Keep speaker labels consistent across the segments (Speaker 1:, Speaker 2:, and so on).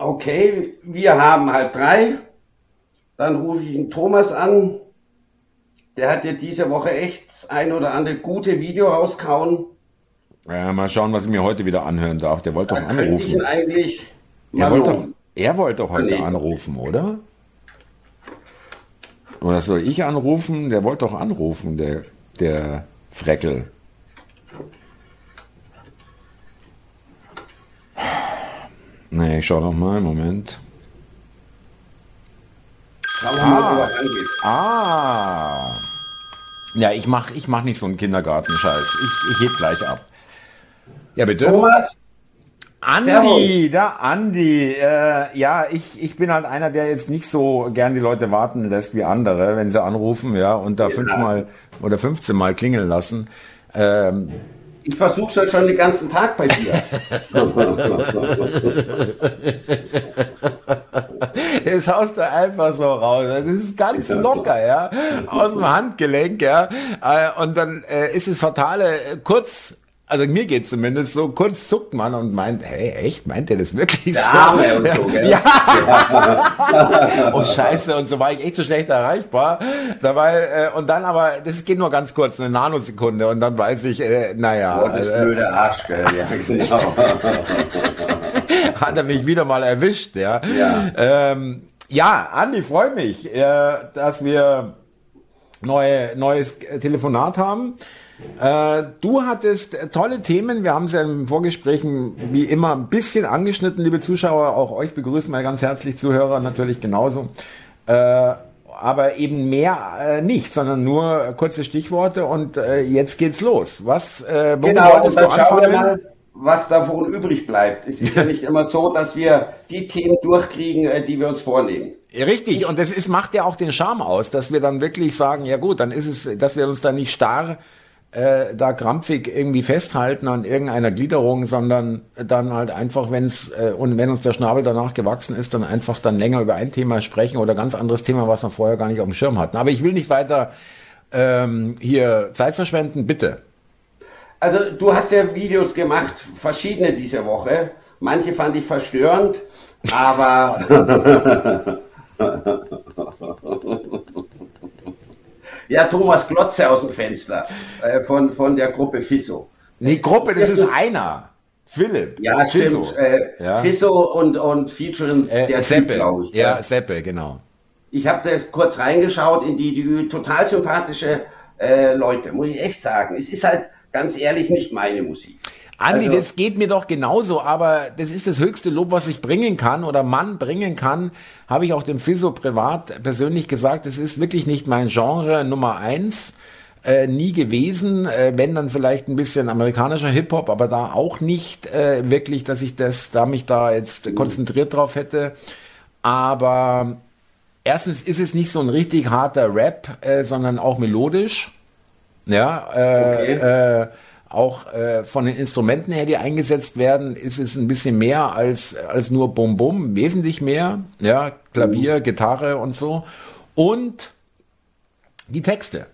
Speaker 1: okay, wir haben halb drei. Dann rufe ich den Thomas an. Der hat ja diese Woche echt ein oder andere gute Video rausgehauen.
Speaker 2: Ja, mal schauen, was ich mir heute wieder anhören darf. Der wollte doch anrufen.
Speaker 1: eigentlich
Speaker 2: er wollte doch, er wollte doch heute anrufen, oder? Oder soll ich anrufen? Der wollte doch anrufen, der, der Freckel. Nee, ich schau noch mal, Moment. Schauen wir mal, wo er angeht. Ah. Ja, ich mach, ich mach nicht so einen Kindergartenscheiß. Ich, ich heb gleich ab. Ja, bitte.
Speaker 1: Thomas?
Speaker 2: Andi, da Andi. Äh, ja, ich, ich bin halt einer, der jetzt nicht so gern die Leute warten lässt wie andere, wenn sie anrufen, ja, und da ja. fünfmal oder 15 Mal klingeln lassen. Ähm,
Speaker 1: ich versuche schon schon den ganzen Tag bei dir.
Speaker 2: Das haust du einfach so raus. Das ist ganz locker, ja. Aus dem Handgelenk, ja. Äh, und dann äh, ist es fatale, äh, kurz also mir geht zumindest so, kurz zuckt man und meint, hey, echt, meint ihr das wirklich
Speaker 1: Der so? Arme und so, gell?
Speaker 2: Ja. oh Scheiße, und so war ich echt so schlecht erreichbar. Dabei, äh, und dann aber, das geht nur ganz kurz, eine Nanosekunde, und dann weiß ich, äh, naja.
Speaker 1: Oh, das äh, blöde Arsch, gell? Ja, genau.
Speaker 2: Hat er mich wieder mal erwischt, ja. Ja, ähm, ja Andi, freut mich, äh, dass wir neue, neues Telefonat haben. Äh, du hattest tolle Themen. Wir haben es ja im Vorgesprächen wie immer ein bisschen angeschnitten, liebe Zuschauer. Auch euch begrüßen wir ganz herzlich, Zuhörer natürlich genauso. Äh, aber eben mehr äh, nicht, sondern nur kurze Stichworte und äh, jetzt geht's los. Was,
Speaker 1: äh, genau, wolltest du anfangen? Mal, was davon übrig bleibt. Es ist ja nicht immer so, dass wir die Themen durchkriegen, äh, die wir uns vornehmen.
Speaker 2: Richtig, und das ist, macht ja auch den Charme aus, dass wir dann wirklich sagen, ja gut, dann ist es, dass wir uns da nicht starr äh, da krampfig irgendwie festhalten an irgendeiner Gliederung, sondern dann halt einfach, wenn es äh, und wenn uns der Schnabel danach gewachsen ist, dann einfach dann länger über ein Thema sprechen oder ganz anderes Thema, was wir vorher gar nicht auf dem Schirm hatten. Aber ich will nicht weiter ähm, hier Zeit verschwenden, bitte.
Speaker 1: Also du hast ja Videos gemacht, verschiedene diese Woche. Manche fand ich verstörend, aber Ja, Thomas Klotze aus dem Fenster äh, von, von der Gruppe Fisso.
Speaker 2: Nee, Gruppe, das ist einer. Philipp.
Speaker 1: Ja, Fisso. stimmt. Äh, ja. Fisso und, und featuren
Speaker 2: äh, der Seppe, glaube ich. Ja, ja, Seppe, genau.
Speaker 1: Ich habe da kurz reingeschaut in die, die total sympathische äh, Leute, muss ich echt sagen. Es ist halt ganz ehrlich nicht meine Musik.
Speaker 2: Andi, also, das geht mir doch genauso, aber das ist das höchste Lob, was ich bringen kann oder Mann bringen kann, habe ich auch dem Fiso privat persönlich gesagt, es ist wirklich nicht mein Genre Nummer eins. Äh, nie gewesen, äh, wenn dann vielleicht ein bisschen amerikanischer Hip-Hop, aber da auch nicht äh, wirklich, dass ich das, da mich da jetzt konzentriert drauf hätte. Aber erstens ist es nicht so ein richtig harter Rap, äh, sondern auch melodisch. Ja, äh, okay. Auch äh, von den Instrumenten her, die eingesetzt werden, ist es ein bisschen mehr als, als nur Bum Bum, wesentlich mehr. Ja, Klavier, mhm. Gitarre und so. Und die Texte.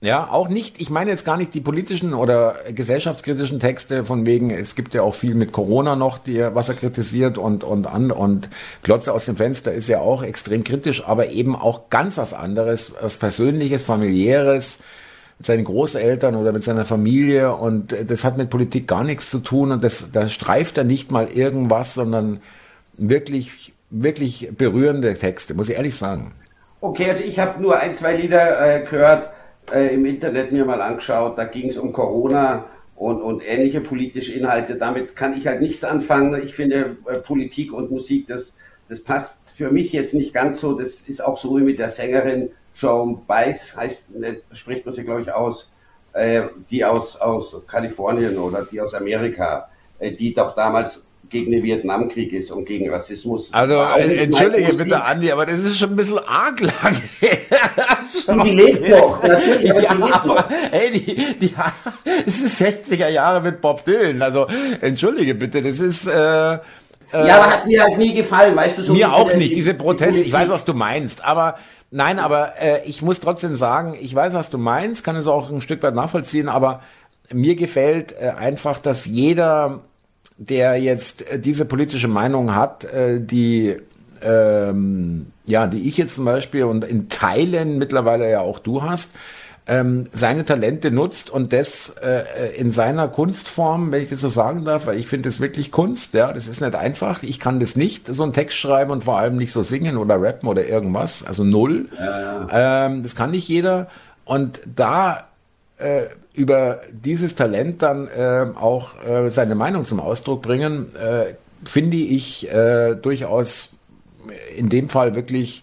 Speaker 2: Ja, auch nicht, ich meine jetzt gar nicht die politischen oder gesellschaftskritischen Texte von wegen, es gibt ja auch viel mit Corona noch, die, was er kritisiert und, und an, und Glotze aus dem Fenster ist ja auch extrem kritisch, aber eben auch ganz was anderes, was Persönliches, Familiäres, seinen Großeltern oder mit seiner Familie und das hat mit Politik gar nichts zu tun und das, da streift er nicht mal irgendwas, sondern wirklich, wirklich berührende Texte, muss ich ehrlich sagen.
Speaker 1: Okay, also ich habe nur ein, zwei Lieder äh, gehört, äh, im Internet mir mal angeschaut, da ging es um Corona und, und ähnliche politische Inhalte. Damit kann ich halt nichts anfangen. Ich finde äh, Politik und Musik, das, das passt für mich jetzt nicht ganz so. Das ist auch so wie mit der Sängerin Joan Baez heißt, spricht man sie, glaube ich, aus, äh, die aus, aus Kalifornien oder die aus Amerika, äh, die doch damals gegen den Vietnamkrieg ist und gegen Rassismus.
Speaker 2: Also äh, entschuldige bitte, Andi, aber das ist schon ein bisschen arg lang.
Speaker 1: und die lebt noch, natürlich, ja, die lebt
Speaker 2: noch. Hey, die, die, es ist 60er Jahre mit Bob Dylan. Also entschuldige bitte, das ist äh,
Speaker 1: ja, aber hat mir halt nie gefallen, weißt du so.
Speaker 2: Mir auch nicht, diese Proteste. Ich weiß, was du meinst, aber Nein, aber äh, ich muss trotzdem sagen, ich weiß, was du meinst, kann es auch ein Stück weit nachvollziehen, aber mir gefällt äh, einfach, dass jeder der jetzt äh, diese politische Meinung hat, äh, die ähm, ja, die ich jetzt zum Beispiel und in Teilen mittlerweile ja auch du hast, ähm, seine Talente nutzt und das äh, in seiner Kunstform, wenn ich das so sagen darf, weil ich finde das wirklich Kunst, ja, das ist nicht einfach. Ich kann das nicht, so einen Text schreiben und vor allem nicht so singen oder rappen oder irgendwas, also null. Ja. Ähm, das kann nicht jeder. Und da äh, über dieses Talent dann äh, auch äh, seine Meinung zum Ausdruck bringen, äh, finde ich äh, durchaus in dem Fall wirklich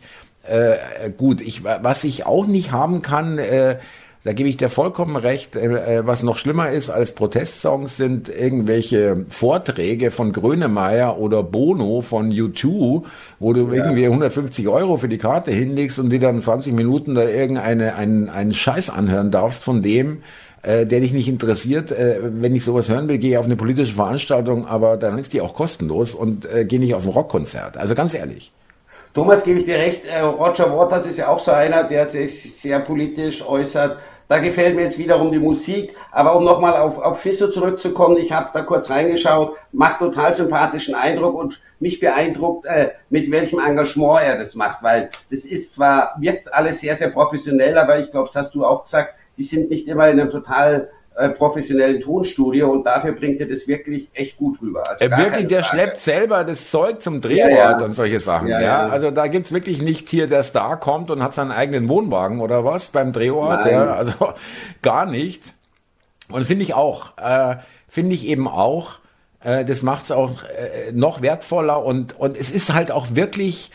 Speaker 2: äh, gut. Ich, was ich auch nicht haben kann, äh, da gebe ich dir vollkommen recht. Äh, äh, was noch schlimmer ist als Protestsongs sind irgendwelche Vorträge von Grönemeyer oder Bono von U2, wo du ja. irgendwie 150 Euro für die Karte hinlegst und die dann 20 Minuten da irgendeine einen, einen Scheiß anhören darfst von dem, äh, der dich nicht interessiert. Äh, wenn ich sowas hören will, gehe ich auf eine politische Veranstaltung, aber dann ist die auch kostenlos und äh, gehe nicht auf ein Rockkonzert. Also ganz ehrlich.
Speaker 1: Thomas, gebe ich dir recht, äh, Roger Waters ist ja auch so einer, der sich sehr politisch äußert. Da gefällt mir jetzt wiederum die Musik. Aber um nochmal auf, auf Fisso zurückzukommen, ich habe da kurz reingeschaut, macht total sympathischen Eindruck und mich beeindruckt, äh, mit welchem Engagement er das macht, weil das ist zwar, wirkt alles sehr, sehr professionell, aber ich glaube, das hast du auch gesagt, die sind nicht immer in einem total äh, professionellen Tonstudio und dafür bringt er das wirklich echt gut rüber.
Speaker 2: Also äh, wirklich, der Frage. schleppt selber das Zeug zum Drehort ja, ja. und solche Sachen. Ja, ja, Also da gibt's wirklich nicht hier, der Star kommt und hat seinen eigenen Wohnwagen oder was beim Drehort. Ja, also gar nicht. Und finde ich auch, äh, finde ich eben auch, äh, das macht's auch äh, noch wertvoller und, und es ist halt auch wirklich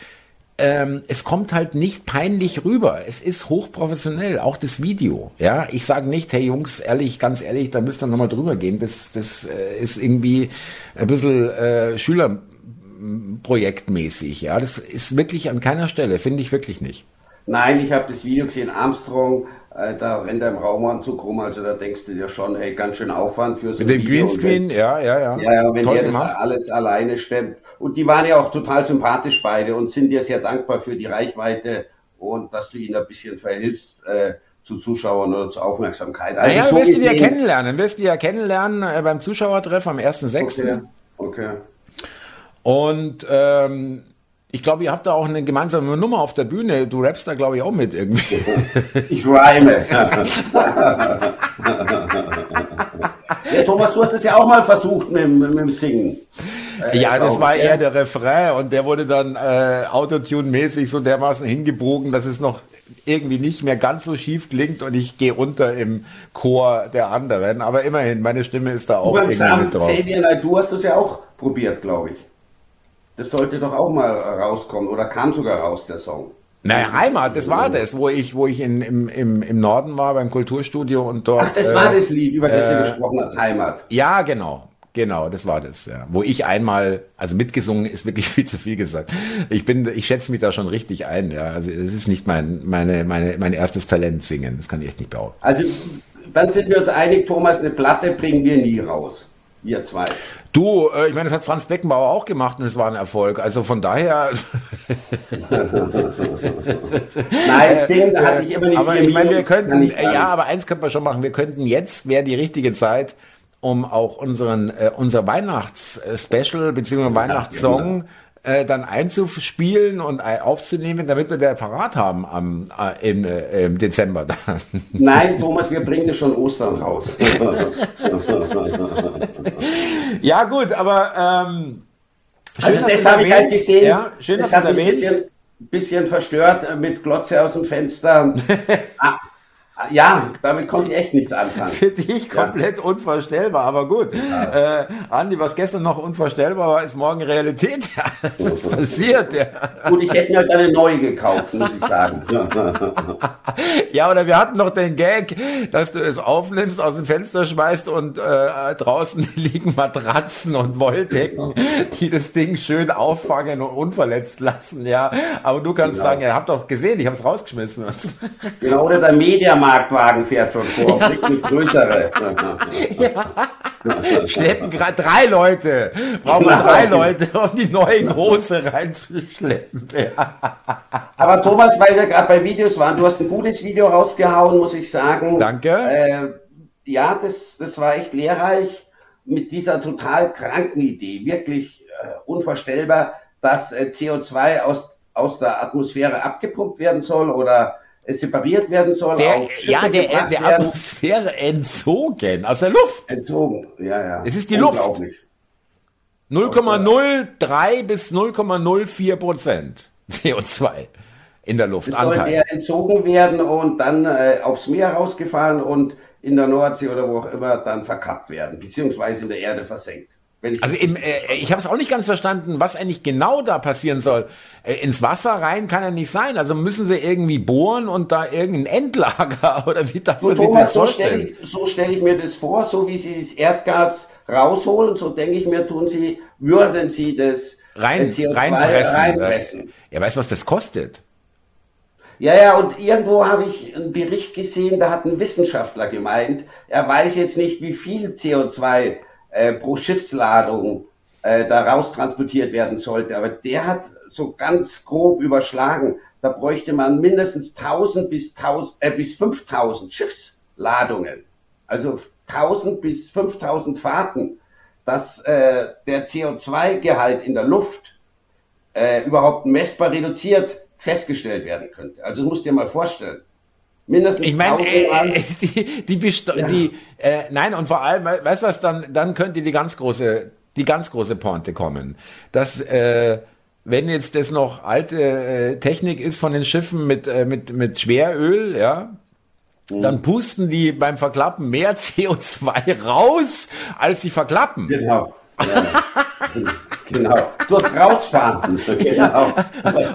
Speaker 2: ähm, es kommt halt nicht peinlich rüber. Es ist hochprofessionell, auch das Video. Ja, ich sage nicht, hey Jungs, ehrlich, ganz ehrlich, da müsst ihr nochmal drüber gehen. Das, das äh, ist irgendwie ein bisschen äh, Schülerprojektmäßig. Ja, das ist wirklich an keiner Stelle, finde ich wirklich nicht.
Speaker 1: Nein, ich habe das Video gesehen, Armstrong, äh, da rennt er im Raumanzug rum, also da denkst du dir schon, hey, ganz schön Aufwand für so
Speaker 2: Mit dem Greenscreen, ja, ja, ja.
Speaker 1: Ja, ja wenn Toll er das alles alleine stemmt. Und die waren ja auch total sympathisch beide und sind dir sehr dankbar für die Reichweite und dass du ihnen ein bisschen verhilfst. Äh, zu Zuschauern oder zur Aufmerksamkeit.
Speaker 2: Also naja, so wirst du ja kennenlernen, wirst du ja kennenlernen äh, beim Zuschauertreff am 1.6.
Speaker 1: Okay. okay.
Speaker 2: Und ähm, ich glaube, ihr habt da auch eine gemeinsame Nummer auf der Bühne. Du rappst da, glaube ich, auch mit irgendwie.
Speaker 1: Ich rhyme. ja, Thomas, du hast das ja auch mal versucht mit, mit dem Singen.
Speaker 2: Äh, ja, das war eher der Refrain und der wurde dann äh, Autotune-mäßig so dermaßen hingebogen, dass es noch irgendwie nicht mehr ganz so schief klingt und ich gehe unter im Chor der anderen. Aber immerhin, meine Stimme ist da auch irgendwie mit
Speaker 1: drauf. Xavier, du hast das ja auch probiert, glaube ich. Das sollte doch auch mal rauskommen oder kam sogar raus, der Song.
Speaker 2: Naja, Heimat, das war das, wo ich, wo ich in, im, im, im Norden war beim Kulturstudio und dort.
Speaker 1: Ach, das äh, war das Lied, über das äh, ihr gesprochen habt, Heimat.
Speaker 2: Ja, genau. Genau, das war das, ja. Wo ich einmal, also mitgesungen ist wirklich viel zu viel gesagt. Ich bin, ich schätze mich da schon richtig ein, ja. Also es ist nicht mein, meine, meine, mein erstes Talent singen. Das kann ich echt nicht behaupten.
Speaker 1: Also dann sind wir uns einig, Thomas, eine Platte bringen wir nie raus. Wir zwei.
Speaker 2: Du, äh, ich meine, das hat Franz Beckenbauer auch gemacht und es war ein Erfolg. Also von daher.
Speaker 1: Nein, singen, da hatte ich immer nicht
Speaker 2: Aber ich meine, wir könnten, ja, aber eins könnten wir schon machen. Wir könnten jetzt, wäre die richtige Zeit, um auch unseren, äh, unser Weihnachtsspecial bzw. Weihnachtssong ja, äh, dann einzuspielen und aufzunehmen, damit wir der parat haben am, äh, im, äh, im Dezember.
Speaker 1: Nein, Thomas, wir bringen schon Ostern raus.
Speaker 2: ja gut, aber ähm,
Speaker 1: schön, also das habe ich halt gesehen. Ja, schön, das dass du erwähnst. Ein bisschen, bisschen verstört mit Glotze aus dem Fenster. ja, damit konnte ich echt nichts anfangen.
Speaker 2: Für dich komplett ja. unvorstellbar, aber gut. Ja. Äh, Andi, was gestern noch unvorstellbar war, ist morgen Realität. Ja, das ist passiert. Ja.
Speaker 1: Gut, ich hätte mir halt eine neue gekauft, muss ich sagen.
Speaker 2: ja, oder wir hatten noch den Gag, dass du es aufnimmst, aus dem Fenster schmeißt und äh, draußen liegen Matratzen und Wolldecken, die das Ding schön auffangen und unverletzt lassen. Ja, aber du kannst genau. sagen, ihr habt doch gesehen, ich habe es rausgeschmissen.
Speaker 1: genau, oder der Mediamarkt Marktwagen fährt schon vor, ja. mit größere.
Speaker 2: ja. Schleppen gerade drei Leute. Brauchen wir drei Leute, um die neue große reinzuschleppen. Ja.
Speaker 1: Aber Thomas, weil wir gerade bei Videos waren, du hast ein gutes Video rausgehauen, muss ich sagen.
Speaker 2: Danke.
Speaker 1: Äh, ja, das, das war echt lehrreich. mit dieser total kranken Idee, wirklich äh, unvorstellbar, dass äh, CO2 aus, aus der Atmosphäre abgepumpt werden soll oder separiert werden soll.
Speaker 2: Der, ja, der, der Atmosphäre entzogen, aus der Luft.
Speaker 1: Entzogen, ja, ja.
Speaker 2: Es ist die Luft. 0,03 bis 0,04 Prozent CO2 in der Luft.
Speaker 1: Es soll der entzogen werden und dann äh, aufs Meer rausgefahren und in der Nordsee oder wo auch immer dann verkappt werden, beziehungsweise in der Erde versenkt.
Speaker 2: Ich also im, äh, ich habe es auch nicht ganz verstanden, was eigentlich genau da passieren soll. Äh, ins Wasser rein kann ja nicht sein. Also müssen sie irgendwie bohren und da irgendein Endlager oder wie darf man
Speaker 1: so, Thomas, das so stelle ich, so stell ich mir das vor, so wie sie das Erdgas rausholen, so denke ich mir, tun sie, würden sie das
Speaker 2: rein, CO2 reinpressen. reinpressen. Ja, weißt du, was das kostet?
Speaker 1: Ja, ja, und irgendwo habe ich einen Bericht gesehen, da hat ein Wissenschaftler gemeint, er weiß jetzt nicht, wie viel CO2 äh, pro Schiffsladung äh, da raus transportiert werden sollte, aber der hat so ganz grob überschlagen, da bräuchte man mindestens 1000 bis, 1000, äh, bis 5000 Schiffsladungen, also 1000 bis 5000 Fahrten, dass äh, der CO2-Gehalt in der Luft äh, überhaupt messbar reduziert festgestellt werden könnte. Also musst dir mal vorstellen.
Speaker 2: Mindestens ich meine, äh, die, die, die, ja. die äh, nein, und vor allem, weißt du was, dann, dann könnte die ganz große, die ganz große Pointe kommen. Dass, äh, wenn jetzt das noch alte äh, Technik ist von den Schiffen mit, äh, mit, mit Schweröl, ja, mhm. dann pusten die beim Verklappen mehr CO2 raus, als sie verklappen.
Speaker 1: Genau. Ja. Genau. Durchs Rausfahren. Genau.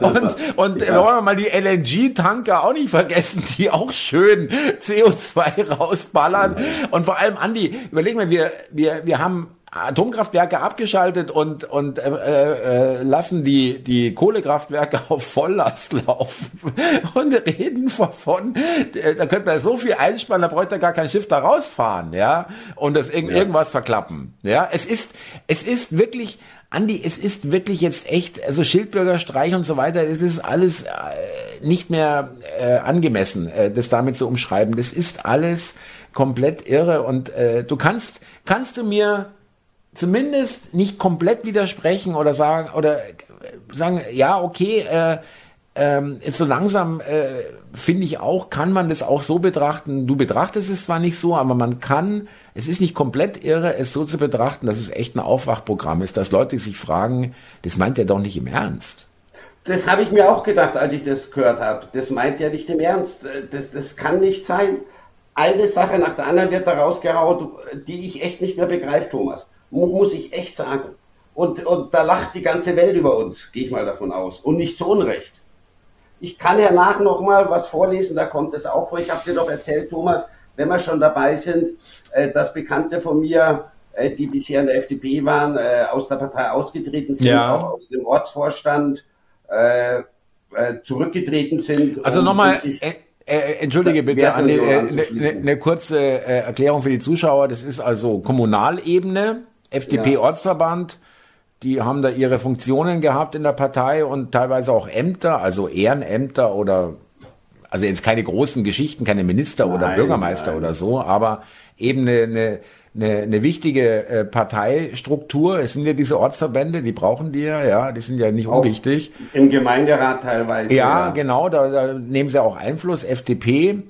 Speaker 2: und und ja. wollen wir mal die LNG-Tanker auch nicht vergessen, die auch schön CO2 rausballern. Und vor allem, Andi, überlegen wir, wir, wir, wir haben Atomkraftwerke abgeschaltet und und äh, äh, lassen die die Kohlekraftwerke auf Volllast laufen und reden von äh, da könnte man so viel einsparen, da bräuchte gar kein Schiff da rausfahren, ja und das irg ja. irgendwas verklappen, ja es ist es ist wirklich Andi, es ist wirklich jetzt echt, also Schildbürgerstreich und so weiter, es ist alles äh, nicht mehr äh, angemessen, äh, das damit zu umschreiben. Das ist alles komplett irre und äh, du kannst, kannst du mir zumindest nicht komplett widersprechen oder sagen, oder äh, sagen, ja, okay, äh, ähm, so langsam äh, finde ich auch, kann man das auch so betrachten. Du betrachtest es zwar nicht so, aber man kann, es ist nicht komplett irre, es so zu betrachten, dass es echt ein Aufwachprogramm ist, dass Leute sich fragen, das meint er doch nicht im Ernst.
Speaker 1: Das habe ich mir auch gedacht, als ich das gehört habe. Das meint er nicht im Ernst. Das, das kann nicht sein. Eine Sache nach der anderen wird da rausgehaut, die ich echt nicht mehr begreife, Thomas. Muss ich echt sagen. Und, und da lacht die ganze Welt über uns, gehe ich mal davon aus. Und nicht zu Unrecht. Ich kann ja nach noch mal was vorlesen, da kommt es auch vor. Ich habe dir doch erzählt, Thomas, wenn wir schon dabei sind, äh, dass Bekannte von mir, äh, die bisher in der FDP waren, äh, aus der Partei ausgetreten sind, ja. auch aus dem Ortsvorstand äh, äh, zurückgetreten sind.
Speaker 2: Also nochmal, äh, äh, entschuldige bitte, eine, eine, eine kurze Erklärung für die Zuschauer. Das ist also Kommunalebene, FDP-Ortsverband. Ja die haben da ihre Funktionen gehabt in der Partei und teilweise auch Ämter, also Ehrenämter oder also jetzt keine großen Geschichten, keine Minister nein, oder Bürgermeister nein. oder so, aber eben eine, eine, eine, eine wichtige äh, Parteistruktur. Es sind ja diese Ortsverbände, die brauchen die ja, ja, die sind ja nicht auch unwichtig.
Speaker 1: Im Gemeinderat teilweise.
Speaker 2: Ja, ja. genau, da, da nehmen sie auch Einfluss, FDP.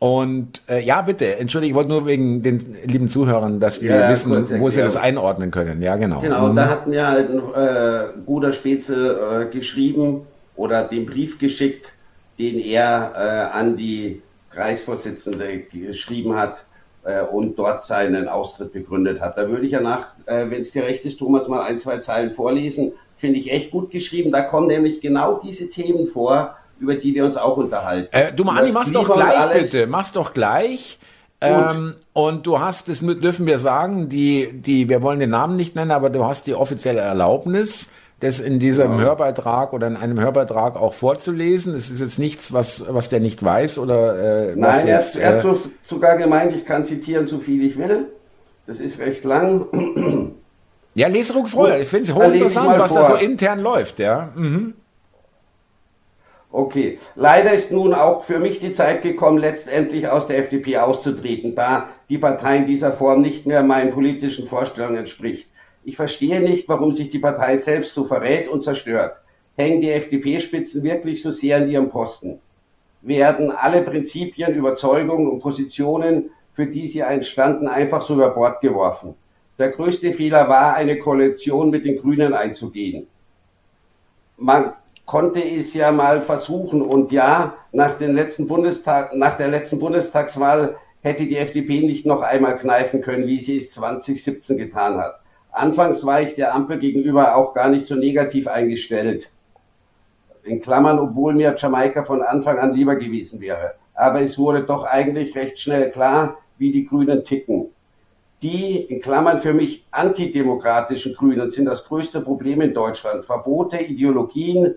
Speaker 2: Und äh, ja, bitte, entschuldige, ich wollte nur wegen den lieben Zuhörern, dass wir ja, wissen, wo sie das einordnen können. Ja, genau.
Speaker 1: Genau, mhm. da hat mir halt ein äh, guter Speze äh, geschrieben oder den Brief geschickt, den er äh, an die Kreisvorsitzende geschrieben hat äh, und dort seinen Austritt begründet hat. Da würde ich ja nach, äh, wenn es dir recht ist, Thomas, mal ein, zwei Zeilen vorlesen. Finde ich echt gut geschrieben. Da kommen nämlich genau diese Themen vor, über die wir uns auch unterhalten.
Speaker 2: Äh, du, Manni, mach's doch gleich bitte, mach's doch gleich. Ähm, und du hast, das dürfen wir sagen, die, die, wir wollen den Namen nicht nennen, aber du hast die offizielle Erlaubnis, das in diesem ja. Hörbeitrag oder in einem Hörbeitrag auch vorzulesen. Es ist jetzt nichts, was, was der nicht weiß oder
Speaker 1: äh, Nein, er, jetzt, er hat äh, sogar gemeint, ich kann zitieren, so viel ich will. Das ist recht lang.
Speaker 2: Ja, Leserung freue. Ich finde es hochinteressant, was vor. da so intern läuft, ja. Mhm.
Speaker 1: Okay. Leider ist nun auch für mich die Zeit gekommen, letztendlich aus der FDP auszutreten, da die Partei in dieser Form nicht mehr meinen politischen Vorstellungen entspricht. Ich verstehe nicht, warum sich die Partei selbst so verrät und zerstört. Hängen die FDP-Spitzen wirklich so sehr an ihrem Posten? Werden alle Prinzipien, Überzeugungen und Positionen, für die sie einstanden, einfach so über Bord geworfen? Der größte Fehler war, eine Koalition mit den Grünen einzugehen. Man konnte es ja mal versuchen. Und ja, nach, den letzten Bundestag, nach der letzten Bundestagswahl hätte die FDP nicht noch einmal kneifen können, wie sie es 2017 getan hat. Anfangs war ich der Ampel gegenüber auch gar nicht so negativ eingestellt. In Klammern, obwohl mir Jamaika von Anfang an lieber gewesen wäre. Aber es wurde doch eigentlich recht schnell klar, wie die Grünen ticken. Die, in Klammern für mich antidemokratischen Grünen, sind das größte Problem in Deutschland. Verbote, Ideologien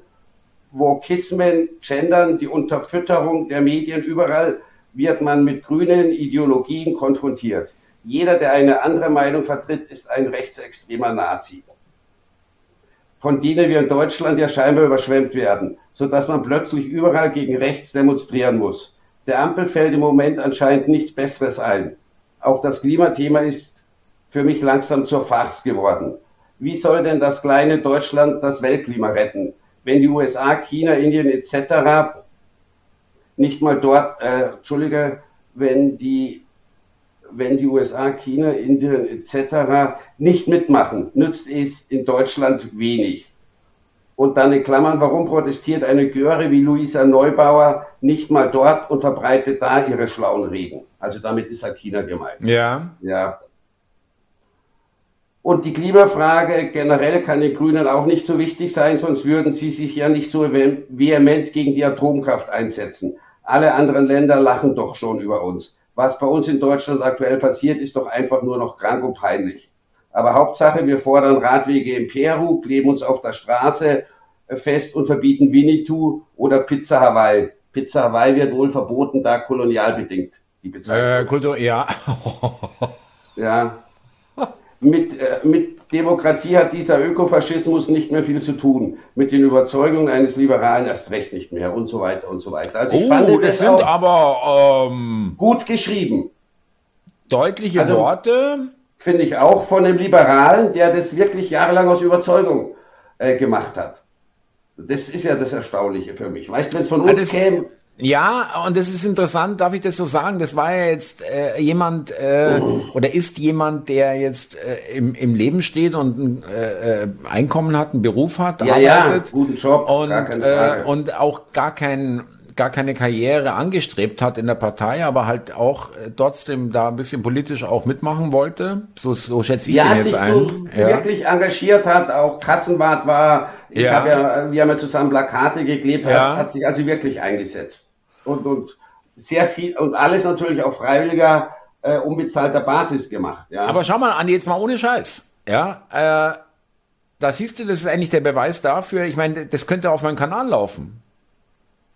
Speaker 1: Vokismen, Gendern, die Unterfütterung der Medien, überall wird man mit grünen Ideologien konfrontiert. Jeder, der eine andere Meinung vertritt, ist ein rechtsextremer Nazi, von denen wir in Deutschland ja scheinbar überschwemmt werden, sodass man plötzlich überall gegen rechts demonstrieren muss. Der Ampel fällt im Moment anscheinend nichts Besseres ein. Auch das Klimathema ist für mich langsam zur Farce geworden. Wie soll denn das kleine Deutschland das Weltklima retten? wenn die USA, China, Indien etc. nicht mal dort, äh, Entschuldige, wenn die, wenn die USA, China, Indien etc. nicht mitmachen, nützt es in Deutschland wenig. Und dann in Klammern, warum protestiert eine Göre wie Luisa Neubauer nicht mal dort und verbreitet da ihre schlauen Reden? Also damit ist halt China gemeint.
Speaker 2: Ja.
Speaker 1: Ja. Und die Klimafrage generell kann den Grünen auch nicht so wichtig sein, sonst würden sie sich ja nicht so vehement gegen die Atomkraft einsetzen. Alle anderen Länder lachen doch schon über uns. Was bei uns in Deutschland aktuell passiert, ist doch einfach nur noch krank und peinlich. Aber Hauptsache, wir fordern Radwege im Peru, kleben uns auf der Straße fest und verbieten Winnetou oder Pizza Hawaii. Pizza Hawaii wird wohl verboten, da kolonialbedingt.
Speaker 2: Die Bezeichnung. Äh, Kultur, ja.
Speaker 1: ja mit, äh, mit Demokratie hat dieser Ökofaschismus nicht mehr viel zu tun. Mit den Überzeugungen eines Liberalen erst recht nicht mehr und so weiter und so weiter.
Speaker 2: Also ich oh, fand das, das sind aber ähm,
Speaker 1: gut geschrieben.
Speaker 2: Deutliche also, Worte.
Speaker 1: Finde ich auch von einem Liberalen, der das wirklich jahrelang aus Überzeugung äh, gemacht hat. Das ist ja das Erstaunliche für mich. Weißt du, wenn es von uns also käme.
Speaker 2: Ja, und das ist interessant, darf ich das so sagen? Das war ja jetzt äh, jemand äh, oder ist jemand, der jetzt äh, im, im Leben steht und ein äh, äh Einkommen hat, einen Beruf hat,
Speaker 1: ja, arbeitet. Ja, guten Job,
Speaker 2: und, gar keine Frage. Äh, und auch gar kein gar keine Karriere angestrebt hat in der Partei, aber halt auch äh, trotzdem da ein bisschen politisch auch mitmachen wollte. So, so schätze ich ja, den jetzt ein.
Speaker 1: Ja, wirklich engagiert hat, auch Kassenwart war. Ich ja. habe ja, wir haben ja zusammen Plakate geklebt, ja. hat, hat sich also wirklich eingesetzt. Und, und sehr viel, und alles natürlich auf freiwilliger, äh, unbezahlter Basis gemacht.
Speaker 2: Ja. Aber schau mal an, jetzt mal ohne Scheiß. Ja, äh, da siehst du, das ist eigentlich der Beweis dafür. Ich meine, das könnte auf meinem Kanal laufen.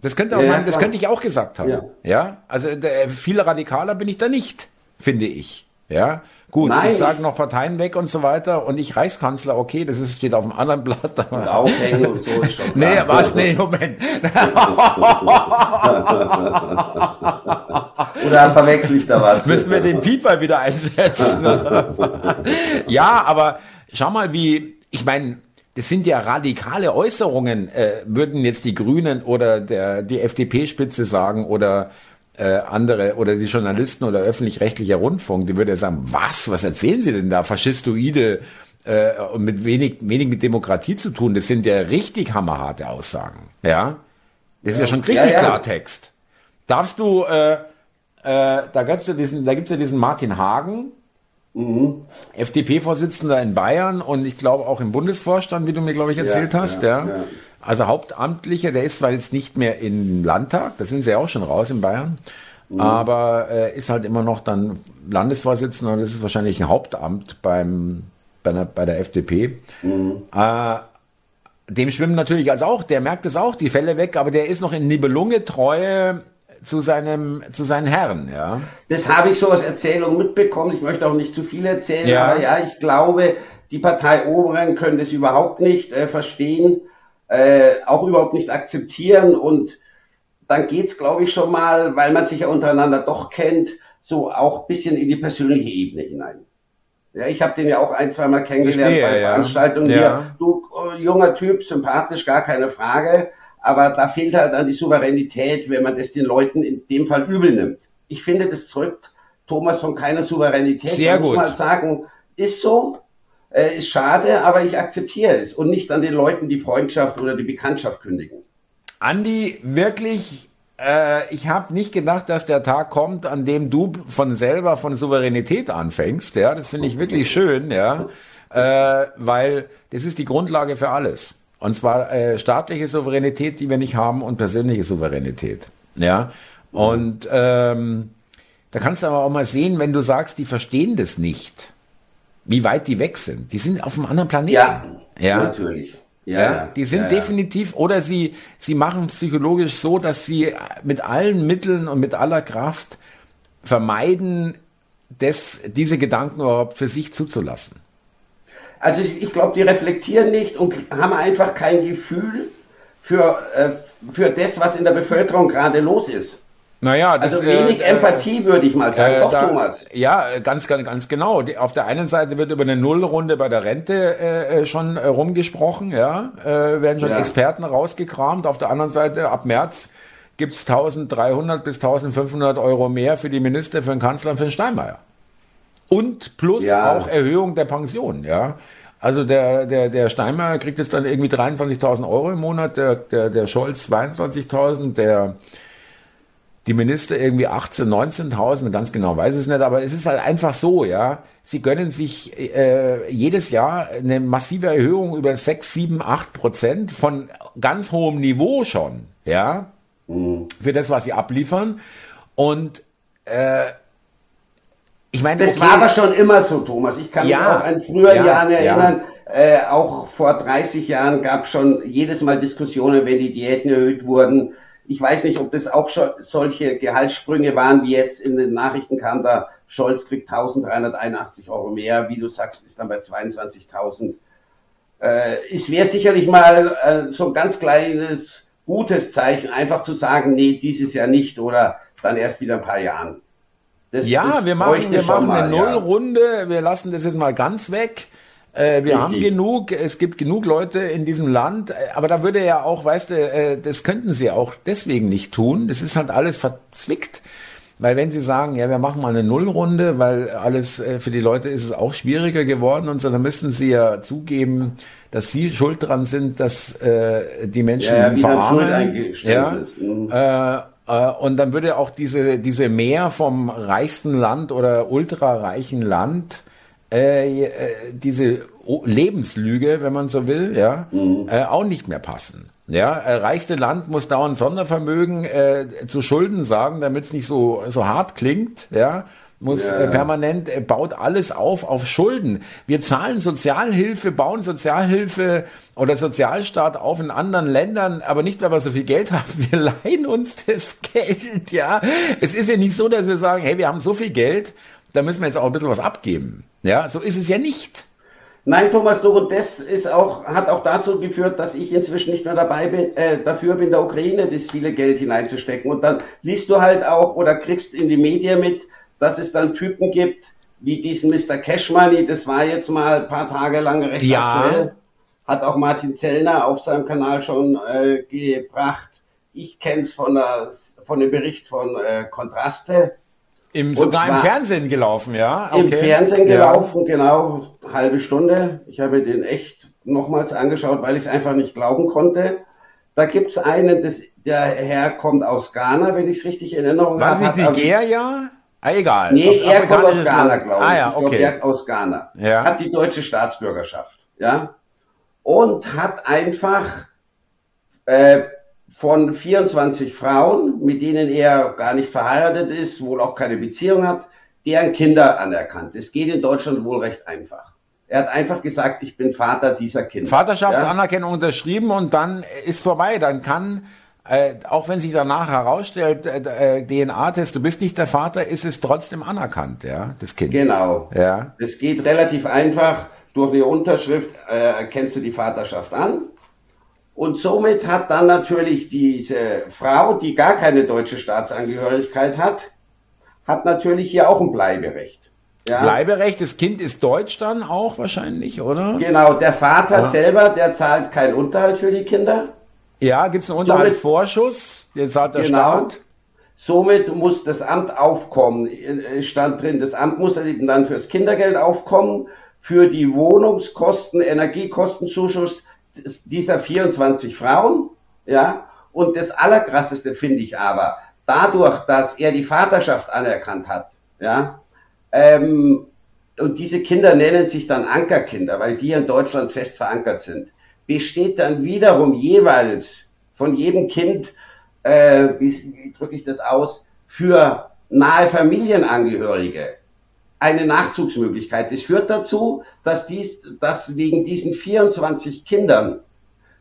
Speaker 2: Das könnte, auch ja, mein, das könnte ich auch gesagt haben. Ja, ja? also der, viel radikaler bin ich da nicht, finde ich. Ja, gut, Nein, ich sage noch Parteien weg und so weiter und ich Reichskanzler, okay, das ist, steht auf dem anderen Blatt.
Speaker 1: Und aufhängen und so ist schon
Speaker 2: klar. Nee, was? Nee, Moment.
Speaker 1: Oder verwechsel ich da was?
Speaker 2: Müssen wir den Pieper wieder einsetzen? ja, aber schau mal, wie, ich meine, das sind ja radikale Äußerungen, äh, würden jetzt die Grünen oder der, die FDP-Spitze sagen oder äh, andere oder die Journalisten oder öffentlich-rechtlicher Rundfunk, die würde ja sagen, was, was erzählen Sie denn da, faschistoide äh, und mit wenig, wenig mit Demokratie zu tun, das sind ja richtig hammerharte Aussagen, ja. Das ist ja schon richtig ja, ja. Klartext. Darfst du, äh, äh, da gibt's ja diesen, da gibt's ja diesen Martin Hagen, Mhm. FDP-Vorsitzender in Bayern und ich glaube auch im Bundesvorstand, wie du mir, glaube ich, erzählt ja, hast. Ja, ja. Also Hauptamtlicher, der ist zwar jetzt nicht mehr im Landtag, da sind sie ja auch schon raus in Bayern, mhm. aber äh, ist halt immer noch dann Landesvorsitzender und das ist wahrscheinlich ein Hauptamt beim, bei, der, bei der FDP. Mhm. Äh, dem schwimmen natürlich als auch, der merkt es auch, die Fälle weg, aber der ist noch in Nibelunge Treue zu seinem zu seinen Herren, ja.
Speaker 1: Das habe ich so aus Erzählung mitbekommen. Ich möchte auch nicht zu viel erzählen, ja. aber ja, ich glaube, die Parteioberen können das überhaupt nicht äh, verstehen, äh, auch überhaupt nicht akzeptieren und dann geht's, glaube ich, schon mal, weil man sich ja untereinander doch kennt, so auch ein bisschen in die persönliche Ebene hinein. Ja, ich habe den ja auch ein, zweimal kennengelernt Verstehe, bei Veranstaltungen ja. hier. Du, äh, junger Typ, sympathisch, gar keine Frage. Aber da fehlt halt dann die Souveränität, wenn man das den Leuten in dem Fall übel nimmt. Ich finde, das zurückt Thomas von keiner Souveränität.
Speaker 2: Sehr gut.
Speaker 1: muss mal sagen, ist so, äh, ist schade, aber ich akzeptiere es und nicht an den Leuten die Freundschaft oder die Bekanntschaft kündigen.
Speaker 2: Andi, wirklich, äh, ich habe nicht gedacht, dass der Tag kommt, an dem du von selber von Souveränität anfängst. Ja, das finde ich wirklich schön, ja, äh, weil das ist die Grundlage für alles. Und zwar äh, staatliche Souveränität, die wir nicht haben, und persönliche Souveränität. Ja, und ähm, da kannst du aber auch mal sehen, wenn du sagst, die verstehen das nicht, wie weit die weg sind. Die sind auf einem anderen Planeten.
Speaker 1: Ja, ja? natürlich.
Speaker 2: Ja, ja, die sind ja, definitiv, oder sie, sie machen psychologisch so, dass sie mit allen Mitteln und mit aller Kraft vermeiden, das, diese Gedanken überhaupt für sich zuzulassen.
Speaker 1: Also ich, ich glaube, die reflektieren nicht und haben einfach kein Gefühl für, äh, für das, was in der Bevölkerung gerade los ist.
Speaker 2: Naja,
Speaker 1: das, also wenig äh, Empathie, würde ich mal sagen. Äh,
Speaker 2: Doch, da, Thomas. Ja, ganz, ganz, ganz genau. Auf der einen Seite wird über eine Nullrunde bei der Rente äh, äh schon äh, rumgesprochen, ja, äh, werden schon ja. Experten rausgekramt. Auf der anderen Seite, ab März gibt's 1300 bis 1500 Euro mehr für die Minister, für den Kanzler und für den Steinmeier. Und plus ja. auch Erhöhung der Pension, ja. Also der, der, der Steinmeier kriegt jetzt dann irgendwie 23.000 Euro im Monat, der, der, der Scholz 22.000, der die Minister irgendwie 18, 19.000, ganz genau weiß es nicht, aber es ist halt einfach so, ja. Sie gönnen sich äh, jedes Jahr eine massive Erhöhung über 6, 7, 8 Prozent von ganz hohem Niveau schon, ja, mhm. für das, was sie abliefern. Und äh, ich meine,
Speaker 1: das okay, war aber schon immer so, Thomas. Ich kann ja, mich auch an früheren ja, Jahren erinnern. Ja. Äh, auch vor 30 Jahren gab es schon jedes Mal Diskussionen, wenn die Diäten erhöht wurden ich weiß nicht, ob das auch schon solche Gehaltssprünge waren, wie jetzt in den Nachrichten kam, da Scholz kriegt 1381 Euro mehr, wie du sagst, ist dann bei 22.000. Äh, es wäre sicherlich mal äh, so ein ganz kleines, gutes Zeichen, einfach zu sagen, nee, dieses Jahr nicht oder dann erst wieder ein paar Jahren.
Speaker 2: Das, ja, das wir machen, wir machen eine Nullrunde, ja. wir lassen das jetzt mal ganz weg. Äh, wir Richtig. haben genug, es gibt genug Leute in diesem Land, aber da würde ja auch, weißt du, äh, das könnten sie auch deswegen nicht tun. Das ist halt alles verzwickt. Weil wenn sie sagen, ja, wir machen mal eine Nullrunde, weil alles äh, für die Leute ist es auch schwieriger geworden und so, dann müssten sie ja zugeben, dass sie schuld dran sind, dass äh, die Menschen ja, ja, verarmen. Ja, ist. Mhm. Äh, und dann würde auch diese, diese Mehr vom reichsten Land oder ultrareichen Land äh, äh, diese Lebenslüge, wenn man so will, ja, mhm. äh, auch nicht mehr passen. Ja, äh, reichste Land muss dauernd Sondervermögen äh, zu Schulden sagen, damit es nicht so so hart klingt. Ja, muss ja. äh, permanent äh, baut alles auf auf Schulden. Wir zahlen Sozialhilfe, bauen Sozialhilfe oder Sozialstaat auf in anderen Ländern, aber nicht weil wir so viel Geld haben. Wir leihen uns das Geld. Ja, es ist ja nicht so, dass wir sagen, hey, wir haben so viel Geld da müssen wir jetzt auch ein bisschen was abgeben. Ja, so ist es ja nicht.
Speaker 1: Nein, Thomas, du, und das ist auch, hat auch dazu geführt, dass ich inzwischen nicht mehr dabei bin, äh, dafür bin, der Ukraine das viele Geld hineinzustecken. Und dann liest du halt auch oder kriegst in die Medien mit, dass es dann Typen gibt, wie diesen Mr. Cashmoney, das war jetzt mal ein paar Tage lang recht ja. aktuell, hat auch Martin Zellner auf seinem Kanal schon äh, gebracht. Ich kenne es von, von dem Bericht von äh, Kontraste,
Speaker 2: im, sogar im Fernsehen gelaufen, ja?
Speaker 1: Okay. Im Fernsehen gelaufen, ja. genau, halbe Stunde. Ich habe den echt nochmals angeschaut, weil ich es einfach nicht glauben konnte. Da gibt es einen, das, der Herr kommt aus Ghana, wenn ich es richtig in Erinnerung
Speaker 2: habe. War es nicht Nigeria? Ah, egal.
Speaker 1: Nee, er kommt aus Ghana, glaube ich.
Speaker 2: Ah, ja, okay. Ich glaub,
Speaker 1: er aus Ghana. Ja. Hat die deutsche Staatsbürgerschaft, ja? Und hat einfach äh, von 24 Frauen, mit denen er gar nicht verheiratet ist, wohl auch keine Beziehung hat, deren Kinder anerkannt. Es geht in Deutschland wohl recht einfach. Er hat einfach gesagt, ich bin Vater dieser Kinder.
Speaker 2: Vaterschaftsanerkennung ja? unterschrieben und dann ist vorbei. Dann kann, äh, auch wenn sich danach herausstellt, äh, äh DNA-Test, du bist nicht der Vater, ist es trotzdem anerkannt, ja, das Kind.
Speaker 1: Genau. Ja. Es geht relativ einfach. Durch eine Unterschrift äh, erkennst du die Vaterschaft an Und somit hat dann natürlich diese Frau, die gar keine deutsche Staatsangehörigkeit hat, hat natürlich hier auch ein Bleiberecht.
Speaker 2: Ja. Bleiberecht, das Kind ist deutsch dann auch wahrscheinlich, oder?
Speaker 1: Genau, der Vater ja. selber, der zahlt keinen Unterhalt für die Kinder.
Speaker 2: Ja, gibt es einen Unterhaltsvorschuss, den zahlt der genau. Staat.
Speaker 1: Somit muss das Amt aufkommen, stand drin, das Amt muss eben dann fürs Kindergeld aufkommen, für die Wohnungskosten, Energiekostenzuschuss dieser 24 Frauen, ja. Und das Allerkrasseste finde ich aber, dadurch, dass er die Vaterschaft anerkannt hat, ja, ähm, und diese Kinder nennen sich dann Ankerkinder, weil die in Deutschland fest verankert sind, besteht dann wiederum jeweils von jedem Kind, äh, wie, wie drücke ich das aus, für nahe Familienangehörige eine Nachzugsmöglichkeit. Das führt dazu, dass, dies, dass wegen diesen 24 Kindern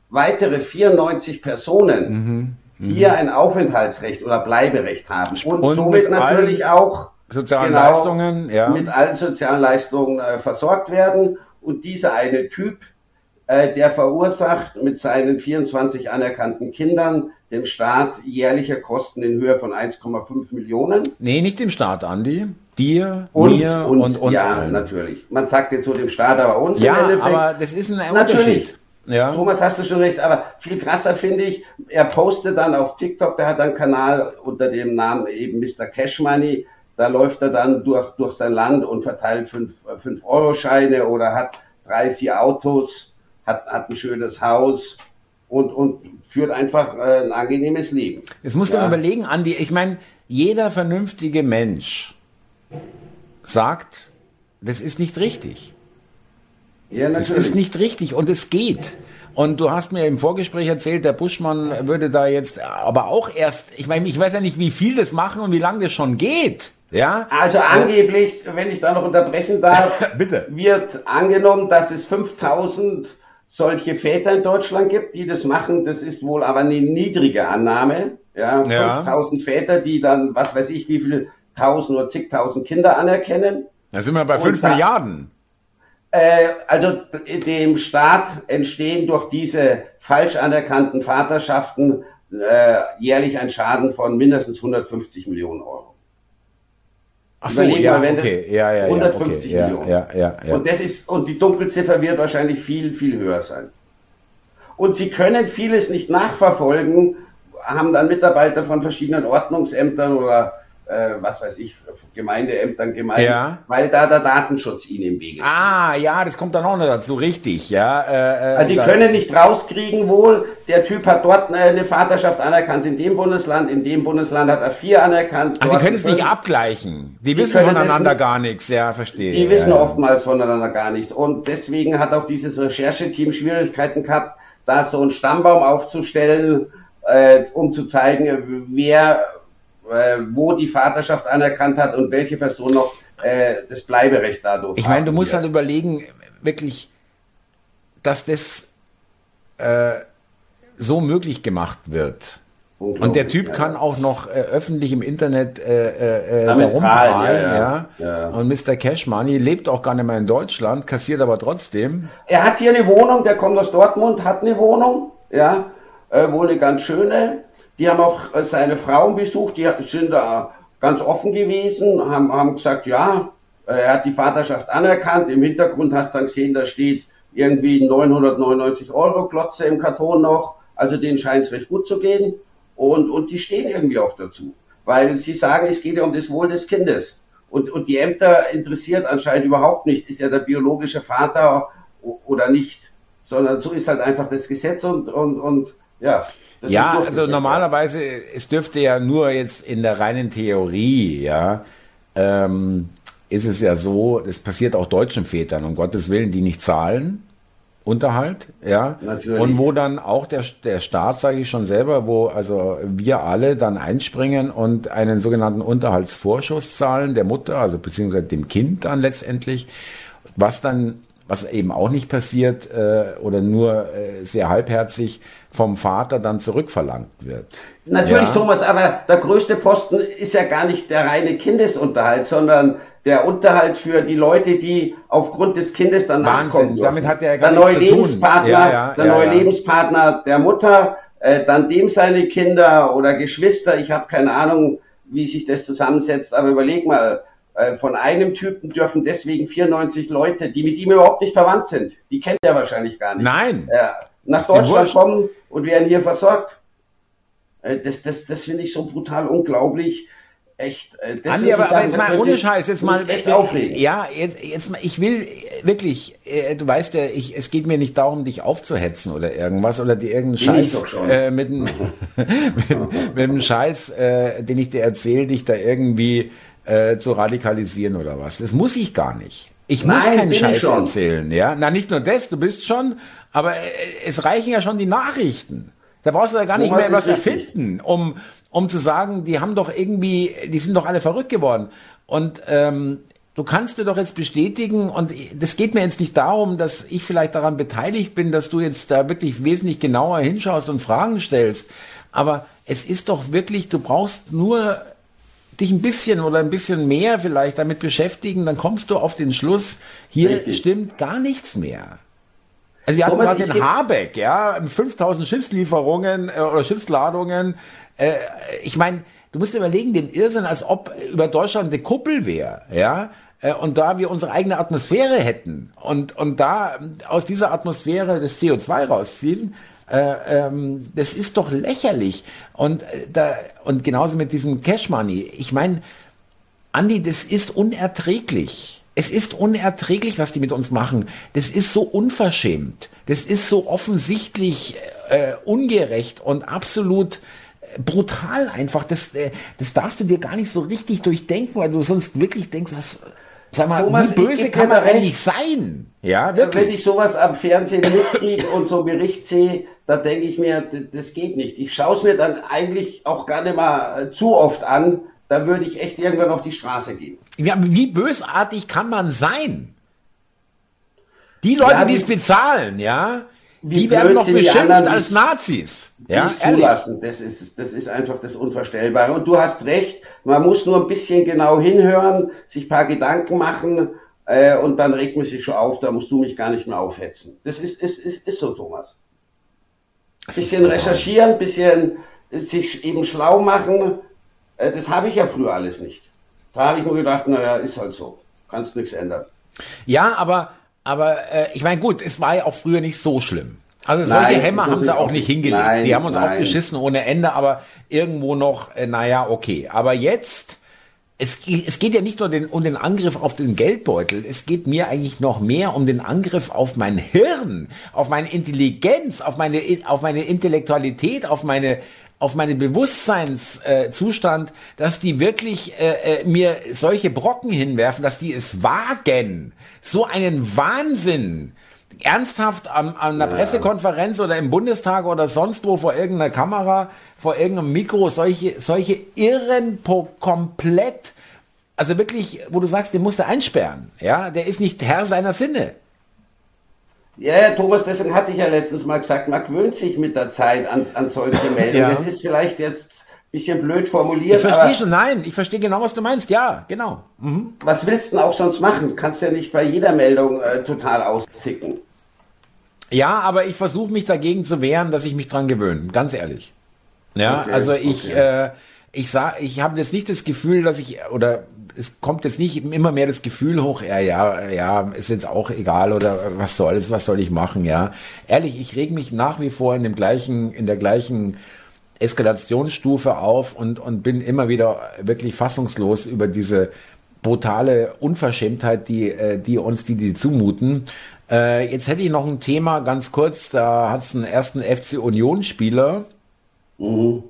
Speaker 1: weitere 94 Personen mhm, hier ein Aufenthaltsrecht oder Bleiberecht haben und, und somit natürlich auch
Speaker 2: sozialen genau, Leistungen,
Speaker 1: ja. mit allen sozialen Leistungen äh, versorgt werden. Und dieser eine Typ, äh, der verursacht mit seinen 24 anerkannten Kindern dem Staat jährliche Kosten in Höhe von 1,5 Millionen.
Speaker 2: Nee, nicht dem Staat, Andi. Dir,
Speaker 1: uns, mir uns, und uns ja, allen. natürlich. Man sagt jetzt so dem Staat, aber uns
Speaker 2: ja, im Endeffekt. aber das ist ein Natürlich.
Speaker 1: Ja. Thomas, hast du schon recht, aber viel krasser finde ich, er postet dann auf TikTok, der hat einen Kanal unter dem Namen eben Mr. Cash Money, da läuft er dann durch, durch sein Land und verteilt 5-Euro-Scheine oder hat drei, vier Autos, hat, hat ein schönes Haus und, und führt einfach äh, ein angenehmes Leben.
Speaker 2: Jetzt musst ja. du mal überlegen, Andi, ich meine, jeder vernünftige Mensch sagt, das ist nicht richtig. Ja, natürlich. Es ist nicht richtig und es geht. Und du hast mir im Vorgespräch erzählt, der Buschmann würde da jetzt aber auch erst, ich meine, ich weiß ja nicht, wie viel das machen und wie lange das schon geht. Ja?
Speaker 1: Also angeblich, wenn ich da noch unterbrechen darf,
Speaker 2: Bitte.
Speaker 1: wird angenommen, dass es 5000 solche Väter in Deutschland gibt, die das machen. Das ist wohl aber eine niedrige Annahme. Ja, ja. 5000 Väter, die dann, was weiß ich, wie viel tausend oder zigtausend Kinder anerkennen.
Speaker 2: Da sind wir bei 5 Milliarden.
Speaker 1: Äh, also dem Staat entstehen durch diese falsch anerkannten Vaterschaften äh, jährlich ein Schaden von mindestens 150 Millionen Euro.
Speaker 2: Ach so, ja, mal, okay. ja, ja,
Speaker 1: 150
Speaker 2: okay.
Speaker 1: Millionen.
Speaker 2: Ja, ja,
Speaker 1: ja, Und das ist, und die Dunkelziffer wird wahrscheinlich viel, viel höher sein. Und sie können vieles nicht nachverfolgen, haben dann Mitarbeiter von verschiedenen Ordnungsämtern oder äh, was weiß ich, Gemeindeämtern gemeint, ja. weil da der Datenschutz ihnen im Wege
Speaker 2: steht. Ah, ja, das kommt dann auch noch dazu, richtig, ja.
Speaker 1: Äh, äh also die können nicht rauskriegen wohl, der Typ hat dort eine Vaterschaft anerkannt in dem Bundesland, in dem Bundesland hat er vier anerkannt.
Speaker 2: Ach, die können es nicht abgleichen. Die, die wissen voneinander das, gar nichts, ja, verstehe.
Speaker 1: Die wissen ja. oftmals voneinander gar nichts. Und deswegen hat auch dieses Rechercheteam Schwierigkeiten gehabt, da so einen Stammbaum aufzustellen, äh, um zu zeigen, wer wo die Vaterschaft anerkannt hat und welche Person noch äh, das Bleiberecht dadurch
Speaker 2: Ich meine, du musst dann halt überlegen, wirklich, dass das äh, so möglich gemacht wird. Und der Typ ja. kann auch noch äh, öffentlich im Internet äh, äh, darum prahlen, ja, ja. ja, Und Mr. Cash Money lebt auch gar nicht mehr in Deutschland, kassiert aber trotzdem.
Speaker 1: Er hat hier eine Wohnung, der kommt aus Dortmund, hat eine Wohnung, ja, äh, wohl eine ganz schöne. Die haben auch äh, seine Frauen besucht, die sind da ganz offen gewesen, haben, haben gesagt, ja, äh, er hat die Vaterschaft anerkannt. Im Hintergrund hast du dann gesehen, da steht irgendwie 999 Euro Klotze im Karton noch. Also denen scheint es recht gut zu gehen. Und, und die stehen irgendwie auch dazu. Weil sie sagen, es geht ja um das Wohl des Kindes. Und, und die Ämter interessiert anscheinend überhaupt nicht, ist ja der biologische Vater oder nicht. Sondern so ist halt einfach das Gesetz und, und, und ja.
Speaker 2: Das ja, also normalerweise, es dürfte ja nur jetzt in der reinen Theorie, ja, ähm, ist es ja so, das passiert auch deutschen Vätern, um Gottes Willen, die nicht zahlen, Unterhalt, ja. Natürlich. Und wo dann auch der, der Staat, sage ich schon selber, wo also wir alle dann einspringen und einen sogenannten Unterhaltsvorschuss zahlen, der Mutter, also beziehungsweise dem Kind dann letztendlich, was dann was eben auch nicht passiert äh, oder nur äh, sehr halbherzig vom Vater dann zurückverlangt wird.
Speaker 1: Natürlich, ja. Thomas, aber der größte Posten ist ja gar nicht der reine Kindesunterhalt, sondern der Unterhalt für die Leute, die aufgrund des Kindes dann
Speaker 2: Wahnsinn,
Speaker 1: nachkommen dürfen.
Speaker 2: damit hat er ja gar
Speaker 1: der neue. Lebenspartner,
Speaker 2: Ja, ja,
Speaker 1: der neue. Lebenspartner der Mutter, äh, dann dem seine Kinder oder Geschwister. Ich habe keine Ahnung, wie sich das zusammensetzt, aber überleg mal, äh, von einem Typen dürfen deswegen 94 Leute, die mit ihm überhaupt nicht verwandt sind, die kennt er wahrscheinlich gar nicht,
Speaker 2: Nein.
Speaker 1: äh, nach Deutschland kommen und werden hier versorgt. Äh, das das, das finde ich so brutal unglaublich. Echt. äh, Das
Speaker 2: Andi, aber, aber jetzt mal ohne Scheiß, jetzt mal.
Speaker 1: Echt aufregen.
Speaker 2: Ja, jetzt, jetzt mal, ich will wirklich, äh, du weißt ja, ich, es geht mir nicht darum, dich aufzuhetzen oder irgendwas oder dir irgendeinen Scheiß äh, mit, dem- mit, mit dem Scheiß, äh, den ich dir erzähle, dich da irgendwie äh, zu radikalisieren oder was. Das muss ich gar nicht. Ich muss
Speaker 1: Nein,
Speaker 2: keinen Scheiß erzählen, ja. Na, nicht nur das, du bist schon, aber äh, es reichen ja schon die Nachrichten. Da brauchst du ja gar nicht
Speaker 1: Thomas
Speaker 2: mehr was erfinden, um, um zu sagen, die haben doch irgendwie, die sind doch alle verrückt geworden. Und ähm, du kannst dir doch jetzt bestätigen, und das geht mir jetzt nicht darum, dass ich vielleicht daran beteiligt bin, dass du jetzt da wirklich wesentlich genauer hinschaust und Fragen stellst. Aber es ist doch wirklich, du brauchst nur dich ein bisschen oder ein bisschen mehr vielleicht damit beschäftigen, dann kommst du auf den Schluss, hier
Speaker 1: Richtig.
Speaker 2: stimmt gar nichts mehr. Also wir hatten gerade den Habeck, ja, 5000 Schiffslieferungen äh, oder Schiffsladungen. Äh, ich meine, du musst dir überlegen, den Irrsinn, als ob über Deutschland eine Kuppel wäre, ja, äh, und da wir unsere eigene Atmosphäre hätten und, und da aus dieser Atmosphäre das CO2 rausziehen, äh, ähm, das ist doch lächerlich. Und, äh, da, und genauso mit diesem Cash Money. Ich meine, Andi, das ist unerträglich. Es ist unerträglich, was die mit uns machen. Das ist so unverschämt. Das ist so offensichtlich äh, ungerecht und absolut äh, brutal einfach. Das, äh, das darfst du dir gar nicht so richtig durchdenken, weil du sonst wirklich denkst, was, sag mal,
Speaker 1: Thomas,
Speaker 2: böse kann man eigentlich sein? Ja,
Speaker 1: Wenn ich
Speaker 2: wirklich.
Speaker 1: sowas am Fernsehen mitkriege und so einen Bericht sehe, da denke ich mir, das geht nicht. Ich schaue es mir dann eigentlich auch gar nicht mal äh, zu oft an. Da würde ich echt irgendwann auf die Straße gehen.
Speaker 2: Ja, wie bösartig kann man sein? Die Leute,
Speaker 1: Ja,
Speaker 2: die es bezahlen, ja, die werden noch beschimpft als Nazis. Ja,
Speaker 1: zulassen. Das ist, das ist einfach das Unvorstellbare. Und du hast recht, man muss nur ein bisschen genau hinhören, sich ein paar Gedanken machen äh, und dann regt man sich schon auf, da musst du mich gar nicht mehr aufhetzen. Das ist, ist, ist, ist so, Thomas.
Speaker 2: Ist
Speaker 1: Bisschen recherchieren, bisschen sich eben schlau machen, das habe ich ja früher alles nicht. Da habe ich nur gedacht, naja, ist halt so. Kannst nichts ändern.
Speaker 2: Ja, aber, aber äh, ich meine, gut, es war ja auch früher nicht so schlimm. Also solche
Speaker 1: Nein,
Speaker 2: Hämmer haben sie auch
Speaker 1: auch
Speaker 2: nicht hingelegt.
Speaker 1: Nein,
Speaker 2: die haben uns auch
Speaker 1: nein.
Speaker 2: beschissen ohne Ende, aber irgendwo noch, äh, naja, okay. Aber jetzt, es, es geht ja nicht nur den, um den Angriff auf den Geldbeutel, es geht mir eigentlich noch mehr um den Angriff auf mein Hirn, auf meine Intelligenz, auf meine, auf meine Intellektualität, auf meine, auf meinen Bewusstseinszustand, äh, dass die wirklich äh, äh, mir solche Brocken hinwerfen, dass die es wagen, so einen Wahnsinn ernsthaft an, an einer Pressekonferenz oder im Bundestag oder sonst wo vor irgendeiner Kamera, vor irgendeinem Mikro, solche, solche Irren komplett, also wirklich, wo du sagst, den musst du einsperren, ja, der ist nicht Herr seiner Sinne.
Speaker 1: Ja, ja, Thomas, deswegen hatte ich ja letztens mal gesagt, man gewöhnt sich mit der Zeit an, an solche Meldungen.
Speaker 2: Ja.
Speaker 1: Das ist vielleicht jetzt ein bisschen blöd
Speaker 2: Ich
Speaker 1: formuliert,
Speaker 2: verstehe
Speaker 1: aber
Speaker 2: schon, nein, ich verstehe genau, was du meinst, ja, genau.
Speaker 1: was willst du denn auch sonst machen? Kannst ja nicht bei jeder Meldung äh, total austicken.
Speaker 2: Ja, aber ich versuche mich dagegen zu wehren, dass ich mich dran gewöhne, ganz ehrlich. Ja,
Speaker 1: Okay,
Speaker 2: also ich,
Speaker 1: okay.
Speaker 2: äh, ich ich habe jetzt nicht das Gefühl, dass ich oder es kommt jetzt nicht immer mehr das Gefühl hoch, ja, ja, ja, ist jetzt auch egal oder was soll's, was soll ich machen, ja. Ehrlich, ich reg mich nach wie vor in dem gleichen, in der gleichen Eskalationsstufe auf und, und bin immer wieder wirklich fassungslos über diese brutale Unverschämtheit, die, äh, die uns die, die zumuten. Äh, jetzt hätte ich noch ein Thema ganz kurz, da hat es einen ersten FC Union Spieler,
Speaker 1: Mhm.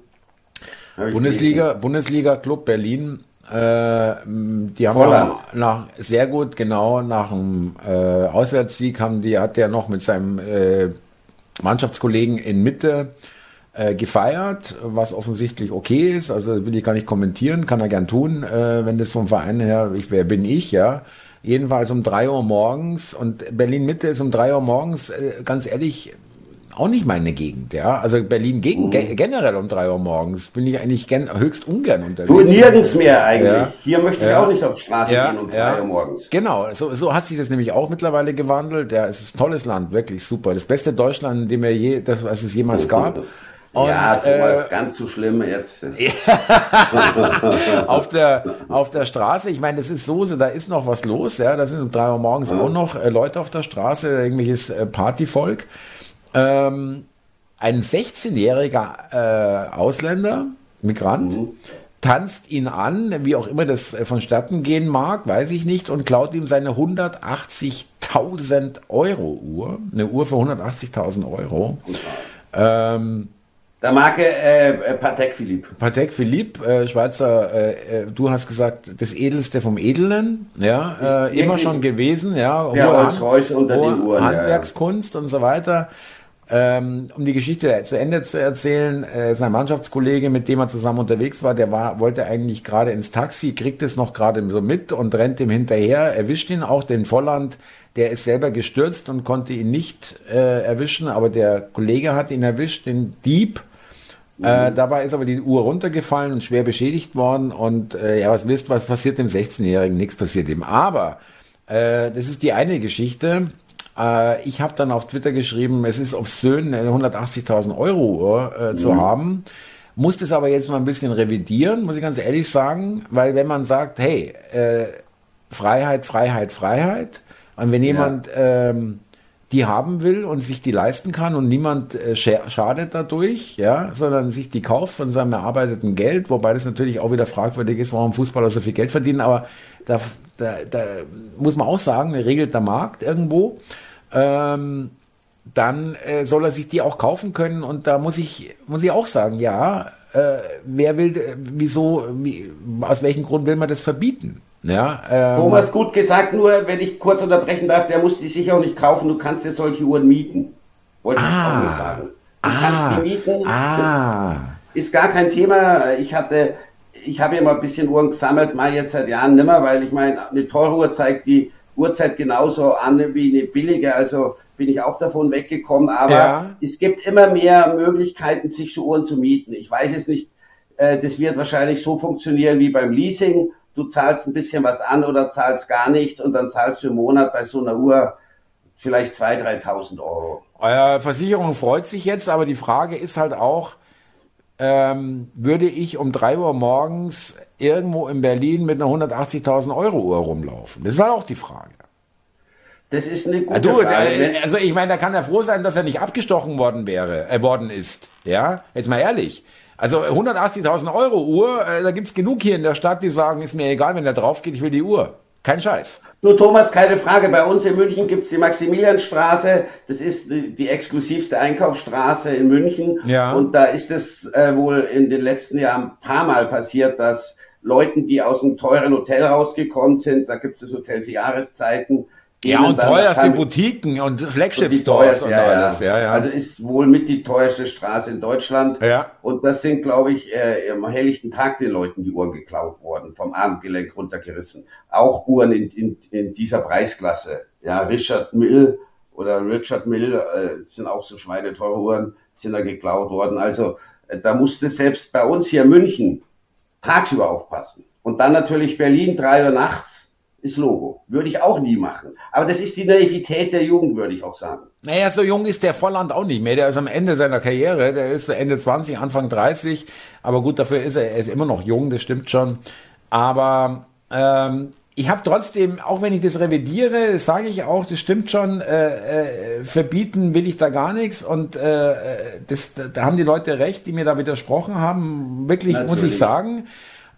Speaker 2: Bundesliga, Bundesliga Club Berlin. Äh, die haben
Speaker 1: Volland.
Speaker 2: nach sehr gut genau nach dem äh, Auswärtssieg haben die hat der noch mit seinem äh, Mannschaftskollegen in Mitte äh, gefeiert, was offensichtlich okay ist. Also das will ich gar nicht kommentieren, kann er gern tun, äh, wenn das vom Verein her, ich, wer bin ich, ja. Jedenfalls um drei Uhr morgens und Berlin Mitte ist um drei Uhr morgens, äh, ganz ehrlich, auch nicht meine Gegend, ja. Also Berlin gegen, mhm. generell um drei Uhr morgens bin ich eigentlich gen, höchst ungern unterwegs.
Speaker 1: Du nirgends mehr eigentlich. Ja. Hier möchte ich ja. auch nicht auf die Straße ja. gehen um drei Uhr morgens.
Speaker 2: Genau, so, so hat sich das nämlich auch mittlerweile gewandelt. Ja, es ist ein tolles Land, wirklich super. Das beste Deutschland, in dem wir je, das, was es jemals gab.
Speaker 1: Und, ja, Thomas, äh, ganz so schlimm jetzt.
Speaker 2: auf, der, auf der Straße, ich meine, das ist so, da ist noch was los, ja, da sind um drei Uhr morgens auch noch äh, Leute auf der Straße, irgendwelches äh, Partyvolk. Ähm, ein 16-jähriger äh, Ausländer, Migrant, mhm. tanzt ihn an, wie auch immer das äh, vonstatten gehen mag, weiß ich nicht, und klaut ihm seine 180.000 Euro Uhr, eine Uhr für 180.000 Euro. Ähm,
Speaker 1: der Marke äh, äh, Patek Philippe.
Speaker 2: Patek Philippe, äh, Schweizer, äh, äh, du hast gesagt, das Edelste vom Edlen, ja, immer schon gewesen, ja.
Speaker 1: Ja, Rolls-Royce unter den Uhren.
Speaker 2: Handwerkskunst ja. und so weiter. Ähm, um die Geschichte zu Ende zu erzählen, äh, sein Mannschaftskollege, mit dem er zusammen unterwegs war, der war, wollte eigentlich gerade ins Taxi, kriegt es noch gerade so mit und rennt ihm hinterher, erwischt ihn auch, den Volland, der ist selber gestürzt und konnte ihn nicht äh, erwischen, aber der Kollege hat ihn erwischt, den Dieb. Äh, mhm. Äh, dabei ist aber die Uhr runtergefallen und schwer beschädigt worden. Und äh, ja, was wisst, was passiert dem 16-Jährigen? Nichts passiert ihm. Aber äh, das ist die eine Geschichte. Äh, ich habe dann auf Twitter geschrieben, es ist obszön, eine 180.000 Euro Uhr äh, mhm. zu haben. Muss das aber jetzt mal ein bisschen revidieren, muss ich ganz ehrlich sagen, weil wenn man sagt, hey, äh, Freiheit, Freiheit, Freiheit, und wenn jemand ja. ähm, die haben will und sich die leisten kann und niemand äh, schadet dadurch, ja, sondern sich die kauft von seinem erarbeiteten Geld, wobei das natürlich auch wieder fragwürdig ist, warum Fußballer so viel Geld verdienen, aber da, da, da muss man auch sagen, regelt der Markt irgendwo. Ähm, dann äh, soll er sich die auch kaufen können und da muss ich muss ich auch sagen, ja, äh, wer will, äh, wieso, wie, aus welchem Grund will man das verbieten? Ja,
Speaker 1: ähm, Thomas, gut gesagt, nur wenn ich kurz unterbrechen darf, der muss die sicher auch nicht kaufen, du kannst dir solche Uhren mieten. Wollte ah, ich auch nur sagen. Du ah, kannst die mieten, ah, das ist gar kein Thema. Ich hatte, ich habe ja mal ein bisschen Uhren gesammelt, mal jetzt seit Jahren nimmer, weil ich meine, eine teure Uhr zeigt die Uhrzeit genauso an wie eine billige, also bin ich auch davon weggekommen, aber ja. es gibt immer mehr Möglichkeiten, sich so Uhren zu mieten. Ich weiß es nicht, äh, das wird wahrscheinlich so funktionieren wie beim Leasing du zahlst ein bisschen was an oder zahlst gar nichts und dann zahlst du im Monat bei so einer Uhr vielleicht 2.000, 3.000 Euro.
Speaker 2: Euer Versicherung freut sich jetzt, aber die Frage ist halt auch, ähm, würde ich um drei Uhr morgens irgendwo in Berlin mit einer 180.000 Euro Uhr rumlaufen? Das ist halt auch die Frage.
Speaker 1: Das ist eine gute du,
Speaker 2: Frage. Also ich meine, da kann er froh sein, dass er nicht abgestochen worden wäre, äh, worden ist. Ja, jetzt mal ehrlich. Also 180.000 Euro Uhr, äh, da gibt's genug hier in der Stadt, die sagen, ist mir egal, wenn der drauf geht, ich will die Uhr. Kein Scheiß.
Speaker 1: Du Thomas, keine Frage. Bei uns in München gibt's die Maximilianstraße. Das ist die, die, exklusivste Einkaufsstraße in München. Ja. Und da ist es äh, wohl in den letzten Jahren ein paar Mal passiert, dass Leuten, die aus einem teuren Hotel rausgekommen sind, da gibt es das Hotel für Jahreszeiten,
Speaker 2: ja, und teuerste Boutiquen und Flagship-Stores und,
Speaker 1: und, alles. Ja. Ja, ja. Also ist wohl mit die teuerste Straße in Deutschland. Ja. Und das sind, glaube ich, äh, am helllichten Tag den Leuten die Uhren geklaut worden, vom Armgelenk runtergerissen. Auch Uhren in, in, in dieser Preisklasse. Ja, Richard Mill oder Richard Mill äh, sind auch so schweineteure Uhren, sind da geklaut worden. Also äh, da musste selbst bei uns hier in München tagsüber aufpassen. Und dann natürlich Berlin, drei Uhr nachts ist Logo. Würde ich auch nie machen. Aber das ist die Naivität der Jugend, würde ich auch sagen.
Speaker 2: Naja, so jung ist der Volland auch nicht mehr. Der ist am Ende seiner Karriere. Der ist Ende 20, Anfang 30. Aber gut, dafür ist er, er ist immer noch jung, das stimmt schon. Aber ähm, ich habe trotzdem, auch wenn ich das revidiere, sage ich auch, das stimmt schon, äh, äh, verbieten will ich da gar nichts. Und äh, das, da haben die Leute recht, die mir da widersprochen haben. Wirklich, Natürlich. muss ich sagen.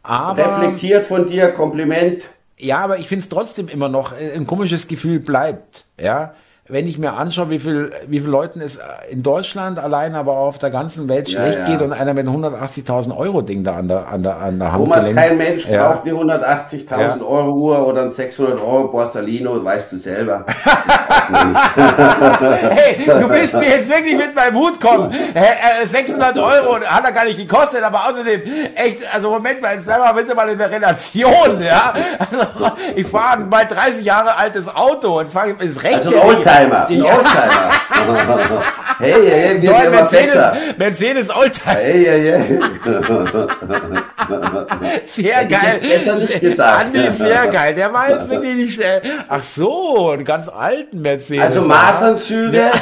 Speaker 1: Aber, Reflektiert von dir, Kompliment.
Speaker 2: Ja, aber ich finde es trotzdem immer noch äh, ein komisches Gefühl bleibt. Ja, wenn ich mir anschaue, wie viel, wie viel Leuten es in Deutschland allein, aber auch auf der ganzen Welt ja, schlecht ja. geht und einer mit 180.000 Euro Ding da an der, an der, an der Hand
Speaker 1: Thomas, gelenkt. kein Mensch ja. braucht die 180.000 Euro Uhr oder ein 600 Euro Borsellino, weißt du selber.
Speaker 2: hey, du willst mir jetzt wirklich mit meinem Hut kommen. 600 äh, Euro hat er gar nicht gekostet, aber außerdem, echt, also Moment mal, jetzt bleiben wir bitte mal in der Relation, ja. Also, ich fahre ein bald 30 Jahre altes Auto und fahre ins Recht. Also
Speaker 1: Oldtimer, ein Oldtimer. hey, hey, hey, wir
Speaker 2: Toll, Mercedes, Mercedes Oldtimer. Hey, hey, hey. Sehr geil. Nicht gesagt. Andi, sehr geil. Der war jetzt wirklich nicht schnell. Ach so, einen ganz alten Mercedes.
Speaker 1: Also Maßanzüge.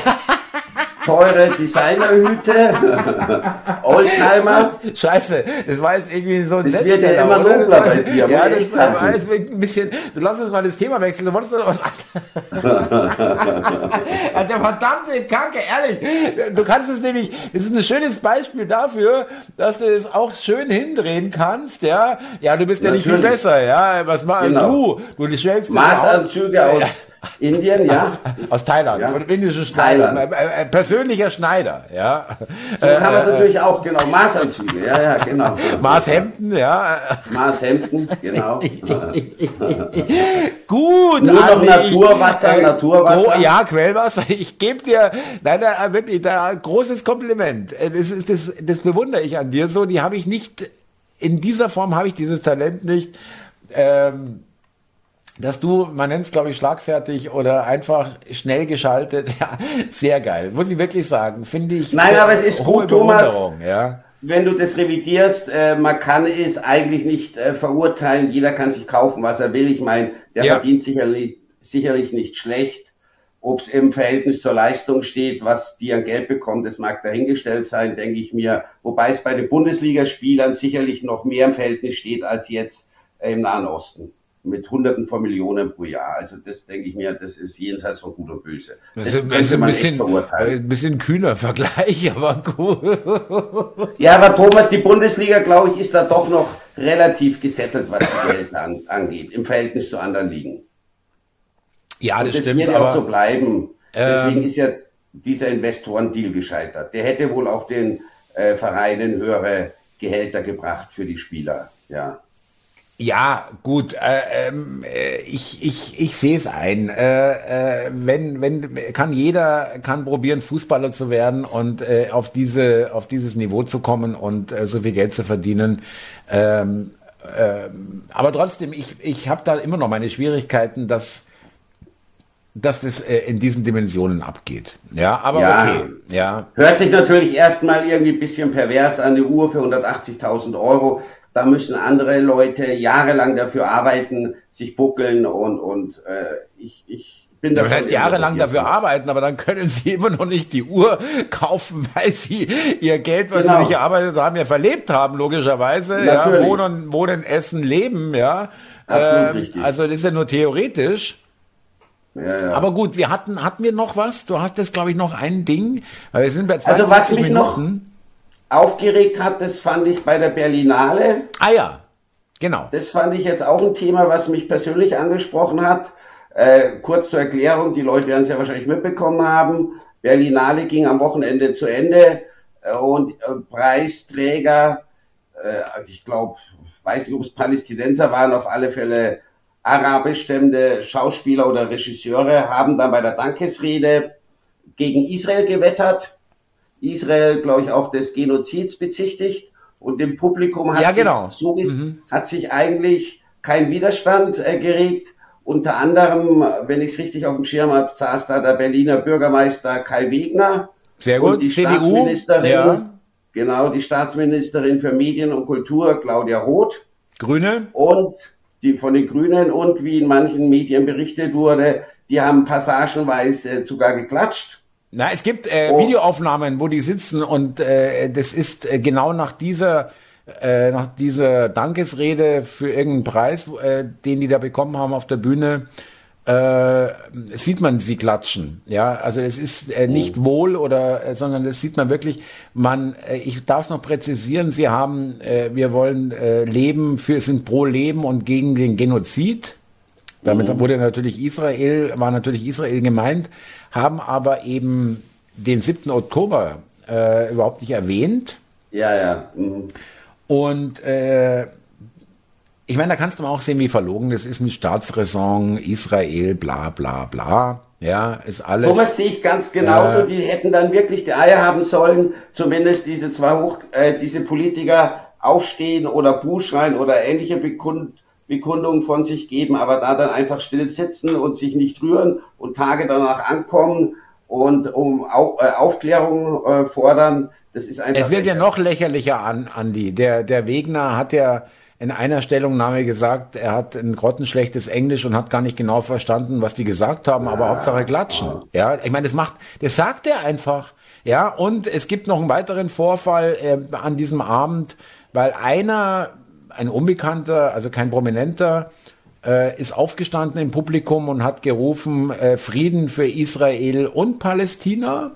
Speaker 1: teure Designerhüte, Oldtimer.
Speaker 2: Scheiße, das war jetzt irgendwie so
Speaker 1: ein Das wird ja immer nobler bei dir,
Speaker 2: ja, das war jetzt ein bisschen, du lass uns mal das Thema wechseln, du wolltest doch was anderes. also der verdammte Kacke, ehrlich, du kannst es nämlich, das ist ein schönes Beispiel dafür, dass du es auch schön hindrehen kannst, ja, ja, du bist ja Natürlich. nicht viel besser, ja, was machst genau. du? Du
Speaker 1: die schwelgst Maßanzüge aus Indien, ja.
Speaker 2: Aus Thailand, ja. von indischen Schneider. Äh, äh, persönlicher Schneider, ja.
Speaker 1: So kann man es äh, natürlich auch, genau. Maßanzüge, ja, ja, genau.
Speaker 2: Maßhemden, ja.
Speaker 1: Maßhemden, genau.
Speaker 2: Gut,
Speaker 1: Nur noch Naturwasser, ich, Naturwasser.
Speaker 2: Ja, Quellwasser. Ich gebe dir leider wirklich da großes Kompliment. Das, ist, das, das bewundere ich an dir so. Die habe ich nicht, in dieser Form habe ich dieses Talent nicht. Ähm, dass du, man nennt es glaube ich schlagfertig oder einfach schnell geschaltet, ja, sehr geil, muss ich wirklich sagen, finde ich.
Speaker 1: Nein, aber es ist gut, Thomas, ja. wenn du das revidierst, äh, man kann es eigentlich nicht äh, verurteilen, jeder kann sich kaufen, was er will, ich meine, der ja. verdient sicherlich, sicherlich nicht schlecht, ob es im Verhältnis zur Leistung steht, was die an Geld bekommt, das mag dahingestellt sein, denke ich mir, wobei es bei den Bundesligaspielern sicherlich noch mehr im Verhältnis steht als jetzt äh, im Nahen Osten mit Hunderten von Millionen pro Jahr. Also das denke ich mir, das ist jenseits von Gut und Böse.
Speaker 2: Das, das ist, könnte man bisschen, echt verurteilen. Ein bisschen kühner Vergleich, aber gut.
Speaker 1: Ja, aber Thomas, die Bundesliga, glaube ich, ist da doch noch relativ gesettelt, was die Geld an, angeht, im Verhältnis zu anderen Ligen.
Speaker 2: Ja, das,
Speaker 1: und das
Speaker 2: stimmt.
Speaker 1: wird ja auch so bleiben. Deswegen ähm, ist ja dieser Investorendeal gescheitert. Der hätte wohl auch den äh, Vereinen höhere Gehälter gebracht für die Spieler. Ja.
Speaker 2: Ja, gut, äh, ähm, äh, ich, ich, ich sehe es ein. Äh, äh, wenn, wenn, kann jeder kann probieren, Fußballer zu werden und äh, auf diese, auf dieses Niveau zu kommen und äh, so viel Geld zu verdienen. Ähm, äh, aber trotzdem, ich, ich habe da immer noch meine Schwierigkeiten, dass dass das äh, in diesen Dimensionen abgeht. Ja, aber ja. okay. Ja.
Speaker 1: Hört sich natürlich erstmal irgendwie ein bisschen pervers an, eine Uhr für 180.000 Euro. Da müssen andere Leute jahrelang dafür arbeiten, sich buckeln und, und äh, ich, ich bin
Speaker 2: da. Das heißt jahrelang dafür nicht. arbeiten, aber dann können sie immer noch nicht die Uhr kaufen, weil sie ihr Geld, was genau. sie sich erarbeitet haben, ja verlebt haben, logischerweise. Natürlich. Ja, wohnen, wohnen, essen, leben, ja. Absolut ähm, richtig. Also das ist ja nur theoretisch. Ja, ja. Aber gut, wir hatten, hatten wir noch was? Du hast jetzt, glaube ich, noch ein Ding, weil wir sind bei
Speaker 1: 20 also was mich Minuten. Noch aufgeregt hat, das fand ich bei der Berlinale.
Speaker 2: Ah ja, genau.
Speaker 1: Das fand ich jetzt auch ein Thema, was mich persönlich angesprochen hat. Äh, kurz zur Erklärung, die Leute werden es ja wahrscheinlich mitbekommen haben. Berlinale ging am Wochenende zu Ende äh, und äh, Preisträger, äh, ich glaube, weiß nicht, ob es Palästinenser waren, auf alle Fälle arabisch stemmende Schauspieler oder Regisseure haben dann bei der Dankesrede gegen Israel gewettert Israel, glaube ich, auch des Genozids bezichtigt und im Publikum hat,
Speaker 2: ja, genau.
Speaker 1: sich, so mhm. hat sich eigentlich kein Widerstand äh, geregt. Unter anderem, wenn ich es richtig auf dem Schirm habe, saß da der Berliner Bürgermeister Kai Wegner.
Speaker 2: Sehr gut.
Speaker 1: Und die CDU, Staatsministerin, ja. genau, die Staatsministerin für Medien und Kultur, Claudia Roth.
Speaker 2: Grüne.
Speaker 1: Und die von den Grünen und wie in manchen Medien berichtet wurde, die haben passagenweise sogar geklatscht.
Speaker 2: Na, es gibt äh, oh. Videoaufnahmen, wo die sitzen und äh, das ist äh, genau nach dieser äh, nach dieser Dankesrede für irgendeinen Preis, äh, den die da bekommen haben auf der Bühne, äh, sieht man sie klatschen. Ja, also es ist äh, nicht oh. wohl oder, äh, sondern das sieht man wirklich. Man, äh, ich darf es noch präzisieren. Sie haben, äh, wir wollen äh, leben für, sind pro Leben und gegen den Genozid. Damit oh. wurde natürlich Israel, war natürlich Israel gemeint haben aber eben den 7. Oktober äh, überhaupt nicht erwähnt.
Speaker 1: Ja, ja. Mhm.
Speaker 2: Und äh, ich meine, da kannst du mal auch sehen, wie verlogen das ist, ein Staatsräson, Israel, bla bla bla. Ja, ist alles.
Speaker 1: Thomas sehe ich ganz genauso. Äh, die hätten dann wirklich die Eier haben sollen, zumindest diese zwei Hoch, äh, diese Politiker aufstehen oder Buh schreien oder ähnliche Bekund, Bekundungen von sich geben, aber da dann einfach still sitzen und sich nicht rühren und Tage danach ankommen und um Au äh, Aufklärung äh, fordern, das ist einfach.
Speaker 2: Es wird ja noch lächerlicher an, Andi. Der, der Wegner hat ja in einer Stellungnahme gesagt, er hat ein grottenschlechtes Englisch und hat gar nicht genau verstanden, was die gesagt haben, aber Hauptsache klatschen. Ja, ich meine, das macht, das sagt er einfach. Ja, und es gibt noch einen weiteren Vorfall äh, an diesem Abend, weil einer, ein Unbekannter, also kein Prominenter, äh, ist aufgestanden im Publikum und hat gerufen, äh, Frieden für Israel und Palästina.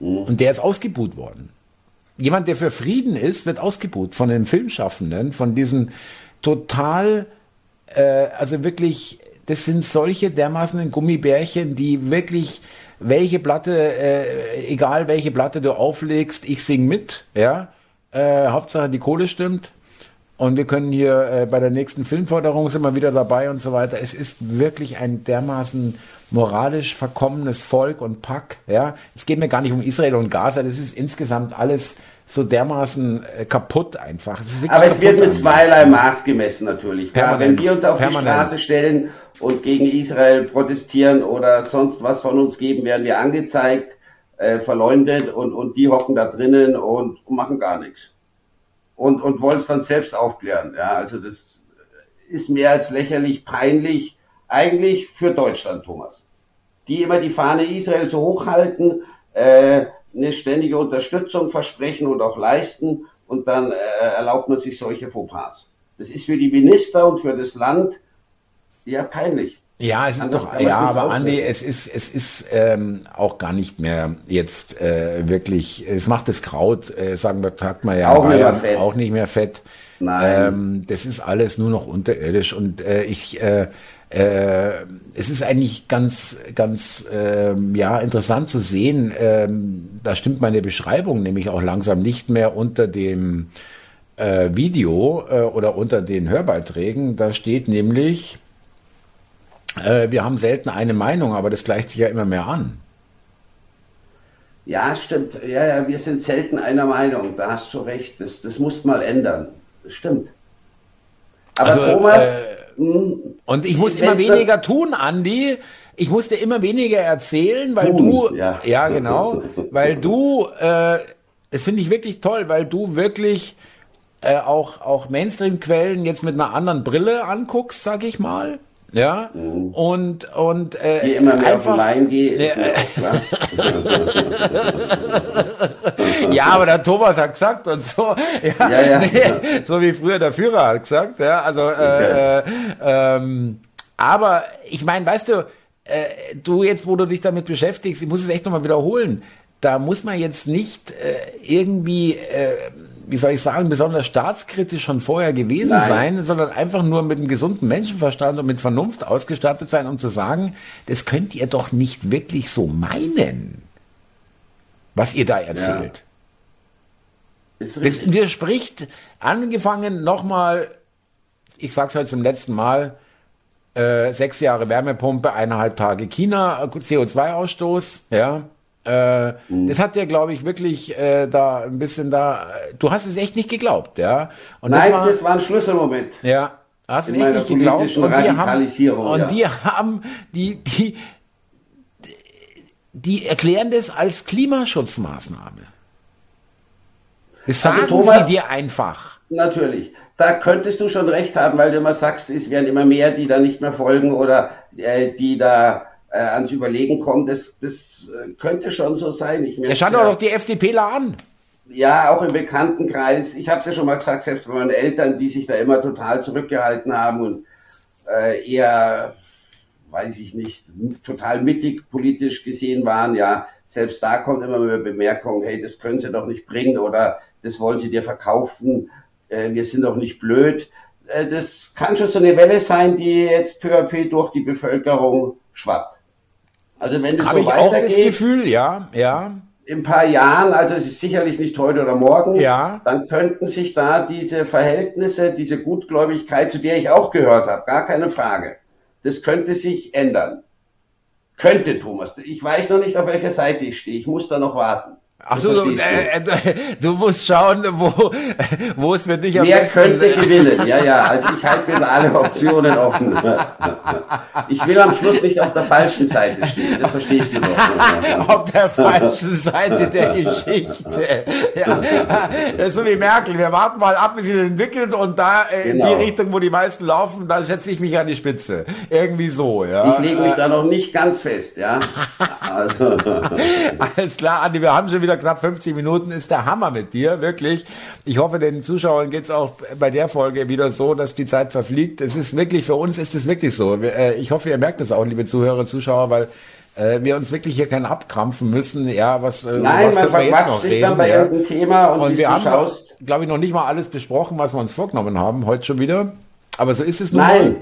Speaker 2: Mhm. Und der ist ausgebuht worden. Jemand, der für Frieden ist, wird ausgebuht von den Filmschaffenden, von diesen total, äh, also wirklich, das sind solche dermaßen Gummibärchen, die wirklich welche Platte, äh, egal welche Platte du auflegst, ich sing mit, ja. Äh, Hauptsache die Kohle stimmt. Und wir können hier äh, bei der nächsten Filmförderung sind wir wieder dabei und so weiter. Es ist wirklich ein dermaßen moralisch verkommenes Volk und Pack. Ja, es geht mir gar nicht um Israel und Gaza. Das ist insgesamt alles so dermaßen äh, kaputt einfach.
Speaker 1: Es Aber es wird mit zweierlei Maß gemessen natürlich. Klar, wenn wir uns auf Permanent. die Straße stellen und gegen Israel protestieren oder sonst was von uns geben, werden wir angezeigt, äh, verleumdet und, und die hocken da drinnen und machen gar nichts und, und wollen es dann selbst aufklären. Ja, also das ist mehr als lächerlich, peinlich, eigentlich für Deutschland, Thomas. Die immer die Fahne Israel so hochhalten, äh, eine ständige Unterstützung versprechen und auch leisten und dann äh, erlaubt man sich solche Fauxpas. Das ist für die Minister und für das Land ja peinlich.
Speaker 2: Ja, es ist Anders doch, ja, aber Andi, es ist, es ist ähm, auch gar nicht mehr jetzt äh, wirklich, es macht das Kraut, äh, sagen wir, sagt man ja,
Speaker 1: auch, Bayern, nicht
Speaker 2: auch nicht mehr fett. Nein. Ähm, das ist alles nur noch unterirdisch und äh, ich, äh, äh, es ist eigentlich ganz, ganz, äh, ja, interessant zu sehen. Äh, da stimmt meine Beschreibung nämlich auch langsam nicht mehr unter dem äh, Video äh, oder unter den Hörbeiträgen. Da steht nämlich äh, wir haben selten eine Meinung, aber das gleicht sich ja immer mehr an.
Speaker 1: Ja, stimmt. Ja, ja, wir sind selten einer Meinung. Da hast du recht. Das, das muss mal ändern. Das stimmt.
Speaker 2: Aber also, Thomas. Äh, mh, hm, und ich muss immer weniger tun, Andi. Ich muss dir immer weniger erzählen, weil tun, du. Ja. ja, genau. weil du. Äh, das finde ich wirklich toll, weil du wirklich. Äh, auch, auch Mainstream-Quellen jetzt mit einer anderen Brille anguckst, sag ich mal. Ja, mhm. und, und,
Speaker 1: äh, Je immer mehr einfach, auf den gehe, ist mir auch klar.
Speaker 2: ja, aber der Thomas hat gesagt und so, ja, ja, ja. Nee, so wie früher der Führer hat gesagt, ja, also, äh, okay. äh, ähm, aber ich meine, weißt du, äh, du jetzt, wo du dich damit beschäftigst, ich muss es echt nochmal wiederholen, da muss man jetzt nicht äh, irgendwie, äh, wie soll ich sagen, besonders staatskritisch schon vorher gewesen Nein. sein, sondern einfach nur mit einem gesunden Menschenverstand und mit Vernunft ausgestattet sein, um zu sagen, das könnt ihr doch nicht wirklich so meinen, was ihr da erzählt. Ja. Das widerspricht, angefangen nochmal, ich sag's heute zum letzten Mal, äh, sechs Jahre Wärmepumpe, eineinhalb Tage China, CO2-Ausstoß, ja, äh, mhm. Das hat dir, glaube ich, wirklich äh, da ein bisschen da. Du hast es echt nicht geglaubt, ja.
Speaker 1: Und Nein, das war, das war ein Schlüsselmoment.
Speaker 2: Ja, hast es echt nicht geglaubt. Und die haben, und ja. die haben, die, die, die erklären das als Klimaschutzmaßnahme. Das also sagen also Thomas, sie dir einfach.
Speaker 1: Natürlich. Da könntest du schon recht haben, weil du immer sagst, es werden immer mehr, die da nicht mehr folgen oder äh, die da äh, ans Überlegen kommt, das, das äh, könnte schon so sein. Ich
Speaker 2: er schaut doch die FDPler an.
Speaker 1: Ja, auch im Bekanntenkreis. Ich habe es ja schon mal gesagt, selbst bei meinen Eltern, die sich da immer total zurückgehalten haben und äh, eher, weiß ich nicht, total mittig politisch gesehen waren, ja, selbst da kommt immer mehr Bemerkung, hey, das können sie doch nicht bringen oder das wollen sie dir verkaufen, äh, wir sind doch nicht blöd. Äh, das kann schon so eine Welle sein, die jetzt peu à peu durch die Bevölkerung schwappt.
Speaker 2: Also wenn das Hab so ich auch das Gefühl, ja, ja.
Speaker 1: In ein paar Jahren, also es ist sicherlich nicht heute oder morgen, ja. dann könnten sich da diese Verhältnisse, diese Gutgläubigkeit, zu der ich auch gehört habe, gar keine Frage, das könnte sich ändern. Könnte, Thomas. Ich weiß noch nicht, auf welcher Seite ich stehe. Ich muss da noch warten.
Speaker 2: Ach so, du, äh, äh, du, musst schauen, wo, wo es für dich
Speaker 1: am Wer besten... könnte gewinnen? Ja, ja, also ich halte mir alle Optionen offen. Ich will am Schluss nicht auf der falschen Seite stehen, das verstehst du doch.
Speaker 2: auf der falschen Seite der Geschichte. Ja, das ist so wie Merkel, wir warten mal ab, wie sich das entwickelt und da äh, genau. in die genau. Richtung, wo die meisten laufen, da setze ich mich an die Spitze. Irgendwie so, ja.
Speaker 1: Ich lege mich da noch nicht ganz fest, ja.
Speaker 2: Also. Alles klar, Andi, wir haben schon wieder knapp 50 Minuten, ist der Hammer mit dir, wirklich. Ich hoffe, den Zuschauern geht es auch bei der Folge wieder so, dass die Zeit verfliegt. Es ist wirklich, für uns ist es wirklich so. Äh, ich hoffe, ihr merkt das auch, liebe Zuhörer und Zuschauer, weil äh, wir uns wirklich hier keinen abkrampfen müssen. Ja, was,
Speaker 1: äh, Nein, was man wir jetzt noch reden? Dann bei ja. irgendeinem Thema und,
Speaker 2: und wir haben, glaube ich, noch nicht mal alles besprochen, was wir uns vorgenommen haben, heute schon wieder. Aber so ist es nun
Speaker 1: Nein. Mal.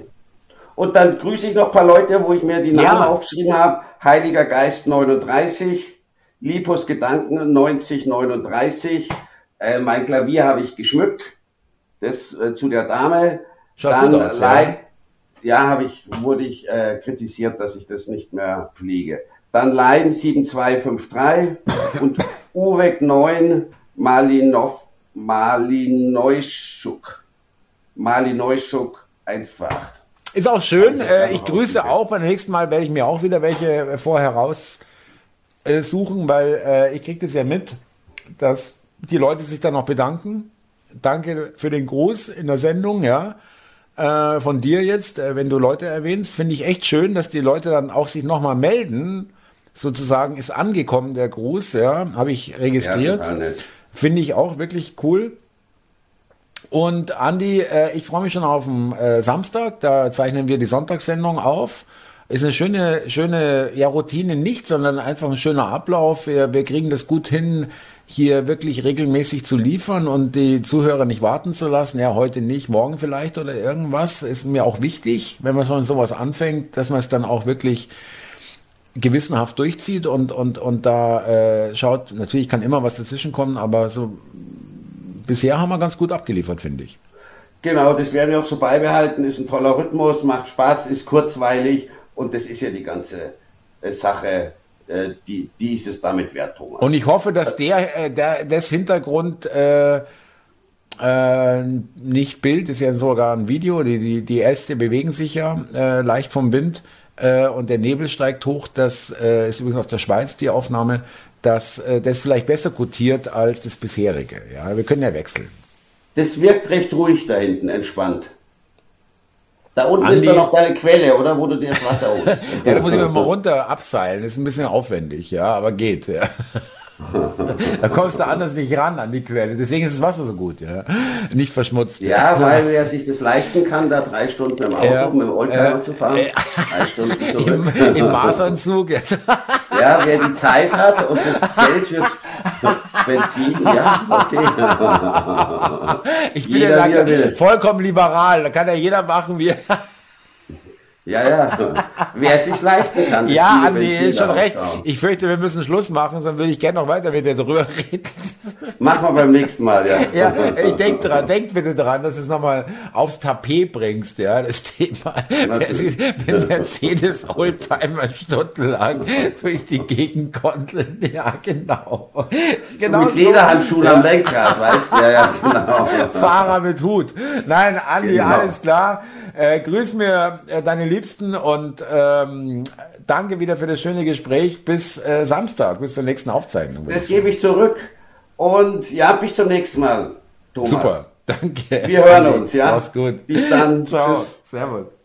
Speaker 1: Und dann grüße ich noch ein paar Leute, wo ich mir die Namen ja. aufgeschrieben habe. Heiliger Geist 39, Lipos Gedanken 9039. Äh, mein Klavier habe ich geschmückt. Das äh, zu der Dame.
Speaker 2: Schaut Dann gut aus, ja,
Speaker 1: ja habe ich, wurde ich äh, kritisiert, dass ich das nicht mehr pflege. Dann Leim 7253 und Uwek 9 Malinov, Malineuschuk. Malineuschuk 128.
Speaker 2: Ist auch schön. Äh, ich grüße auch. Beim nächsten Mal werde ich mir auch wieder welche äh, vorher raus äh, suchen, weil äh, ich kriege das ja mit, dass die Leute sich dann noch bedanken. Danke für den Gruß in der Sendung, ja. Äh, von dir jetzt, äh, wenn du Leute erwähnst, finde ich echt schön, dass die Leute dann auch sich nochmal melden. Sozusagen ist angekommen der Gruß, ja, habe ich registriert. Ja, finde ich auch wirklich cool. Und Andi, äh, ich freue mich schon auf den äh, Samstag. Da zeichnen wir die Sonntagssendung auf. Ist eine schöne, schöne ja, Routine nicht, sondern einfach ein schöner Ablauf. Wir, wir kriegen das gut hin, hier wirklich regelmäßig zu liefern und die Zuhörer nicht warten zu lassen. Ja, heute nicht, morgen vielleicht oder irgendwas. Ist mir auch wichtig, wenn man schon sowas anfängt, dass man es dann auch wirklich gewissenhaft durchzieht und, und, und da äh, schaut, natürlich kann immer was dazwischen kommen, aber so bisher haben wir ganz gut abgeliefert, finde ich.
Speaker 1: Genau, das werden wir auch so beibehalten. Ist ein toller Rhythmus, macht Spaß, ist kurzweilig und das ist ja die ganze äh, Sache, äh, die, die ist es damit wert, Thomas.
Speaker 2: Und ich hoffe, dass der, äh, der das Hintergrund äh, äh, nicht Bild, ist ja sogar ein Video, die, die, die Äste bewegen sich ja äh, leicht vom Wind und der Nebel steigt hoch. Das ist übrigens aus der Schweiz die Aufnahme, dass das vielleicht besser gutiert als das bisherige. Ja, wir können ja wechseln.
Speaker 1: Das wirkt recht ruhig da hinten, entspannt. Da unten Andi, ist doch noch deine Quelle, oder? Wo du dir das Wasser holst.
Speaker 2: ja, da muss ich mir mal runter abseilen. Das ist ein bisschen aufwendig, ja, aber geht, ja. da kommst du anders nicht ran an die Quelle. Deswegen ist das Wasser so gut, ja. Nicht verschmutzt.
Speaker 1: Ja, weil wer sich das leisten kann, da drei Stunden im Auto ja, mit dem Oldtimer äh, zu fahren. Äh, drei Stunden
Speaker 2: zurück. Im, im Maßanzug.
Speaker 1: Ja, wer die Zeit hat und das Geld für Benzin, ja, okay.
Speaker 2: ich bin jeder, ja vollkommen liberal. Da kann ja jeder machen, wie er.
Speaker 1: Ja, ja. Wer es sich leisten kann.
Speaker 2: Ja, Andi, ist schon recht. Ich fürchte, wir müssen Schluss machen, sonst würde ich gerne noch weiter mit dir drüber reden.
Speaker 1: Machen wir beim nächsten Mal, ja.
Speaker 2: Ja, ich denk dran, denk bitte dran, dass du es nochmal aufs Tapet bringst, ja, das Thema. Wenn Mercedes Oldtimer stundenlang durch die Gegend konteln, ja, genau.
Speaker 1: genau mit so. Lederhandschuhen ja. am Lenkrad, weißt du, ja, ja, genau.
Speaker 2: Fahrer mit Hut. Nein, Andi, genau. alles klar. Äh, grüß mir äh, deine Liebsten und ähm, danke wieder für das schöne Gespräch. Bis äh, Samstag, bis zur nächsten Aufzeichnung.
Speaker 1: Das gebe ich zurück. Und ja, bis zum nächsten Mal,
Speaker 2: Thomas. Super, danke.
Speaker 1: Wir hören uns, ja.
Speaker 2: Mach's gut.
Speaker 1: Bis dann. Ciao. Tschüss. Servus.